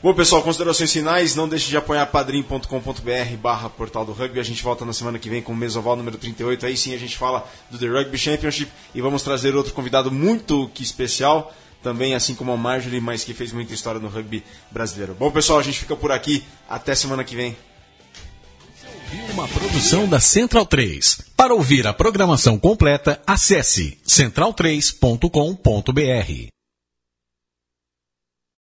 S2: Bom, pessoal, considerações finais. Não deixe de apoiar padrim.com.br barra portal do rugby. A gente volta na semana que vem com o Mesoval número 38. Aí sim a gente fala do The Rugby Championship e vamos trazer outro convidado muito que especial. Também, assim como a Marjorie, mas que fez muita história no rugby brasileiro. Bom, pessoal, a gente fica por aqui. Até semana que vem.
S1: Uma produção da Central 3. Para ouvir a programação completa, acesse central3.com.br.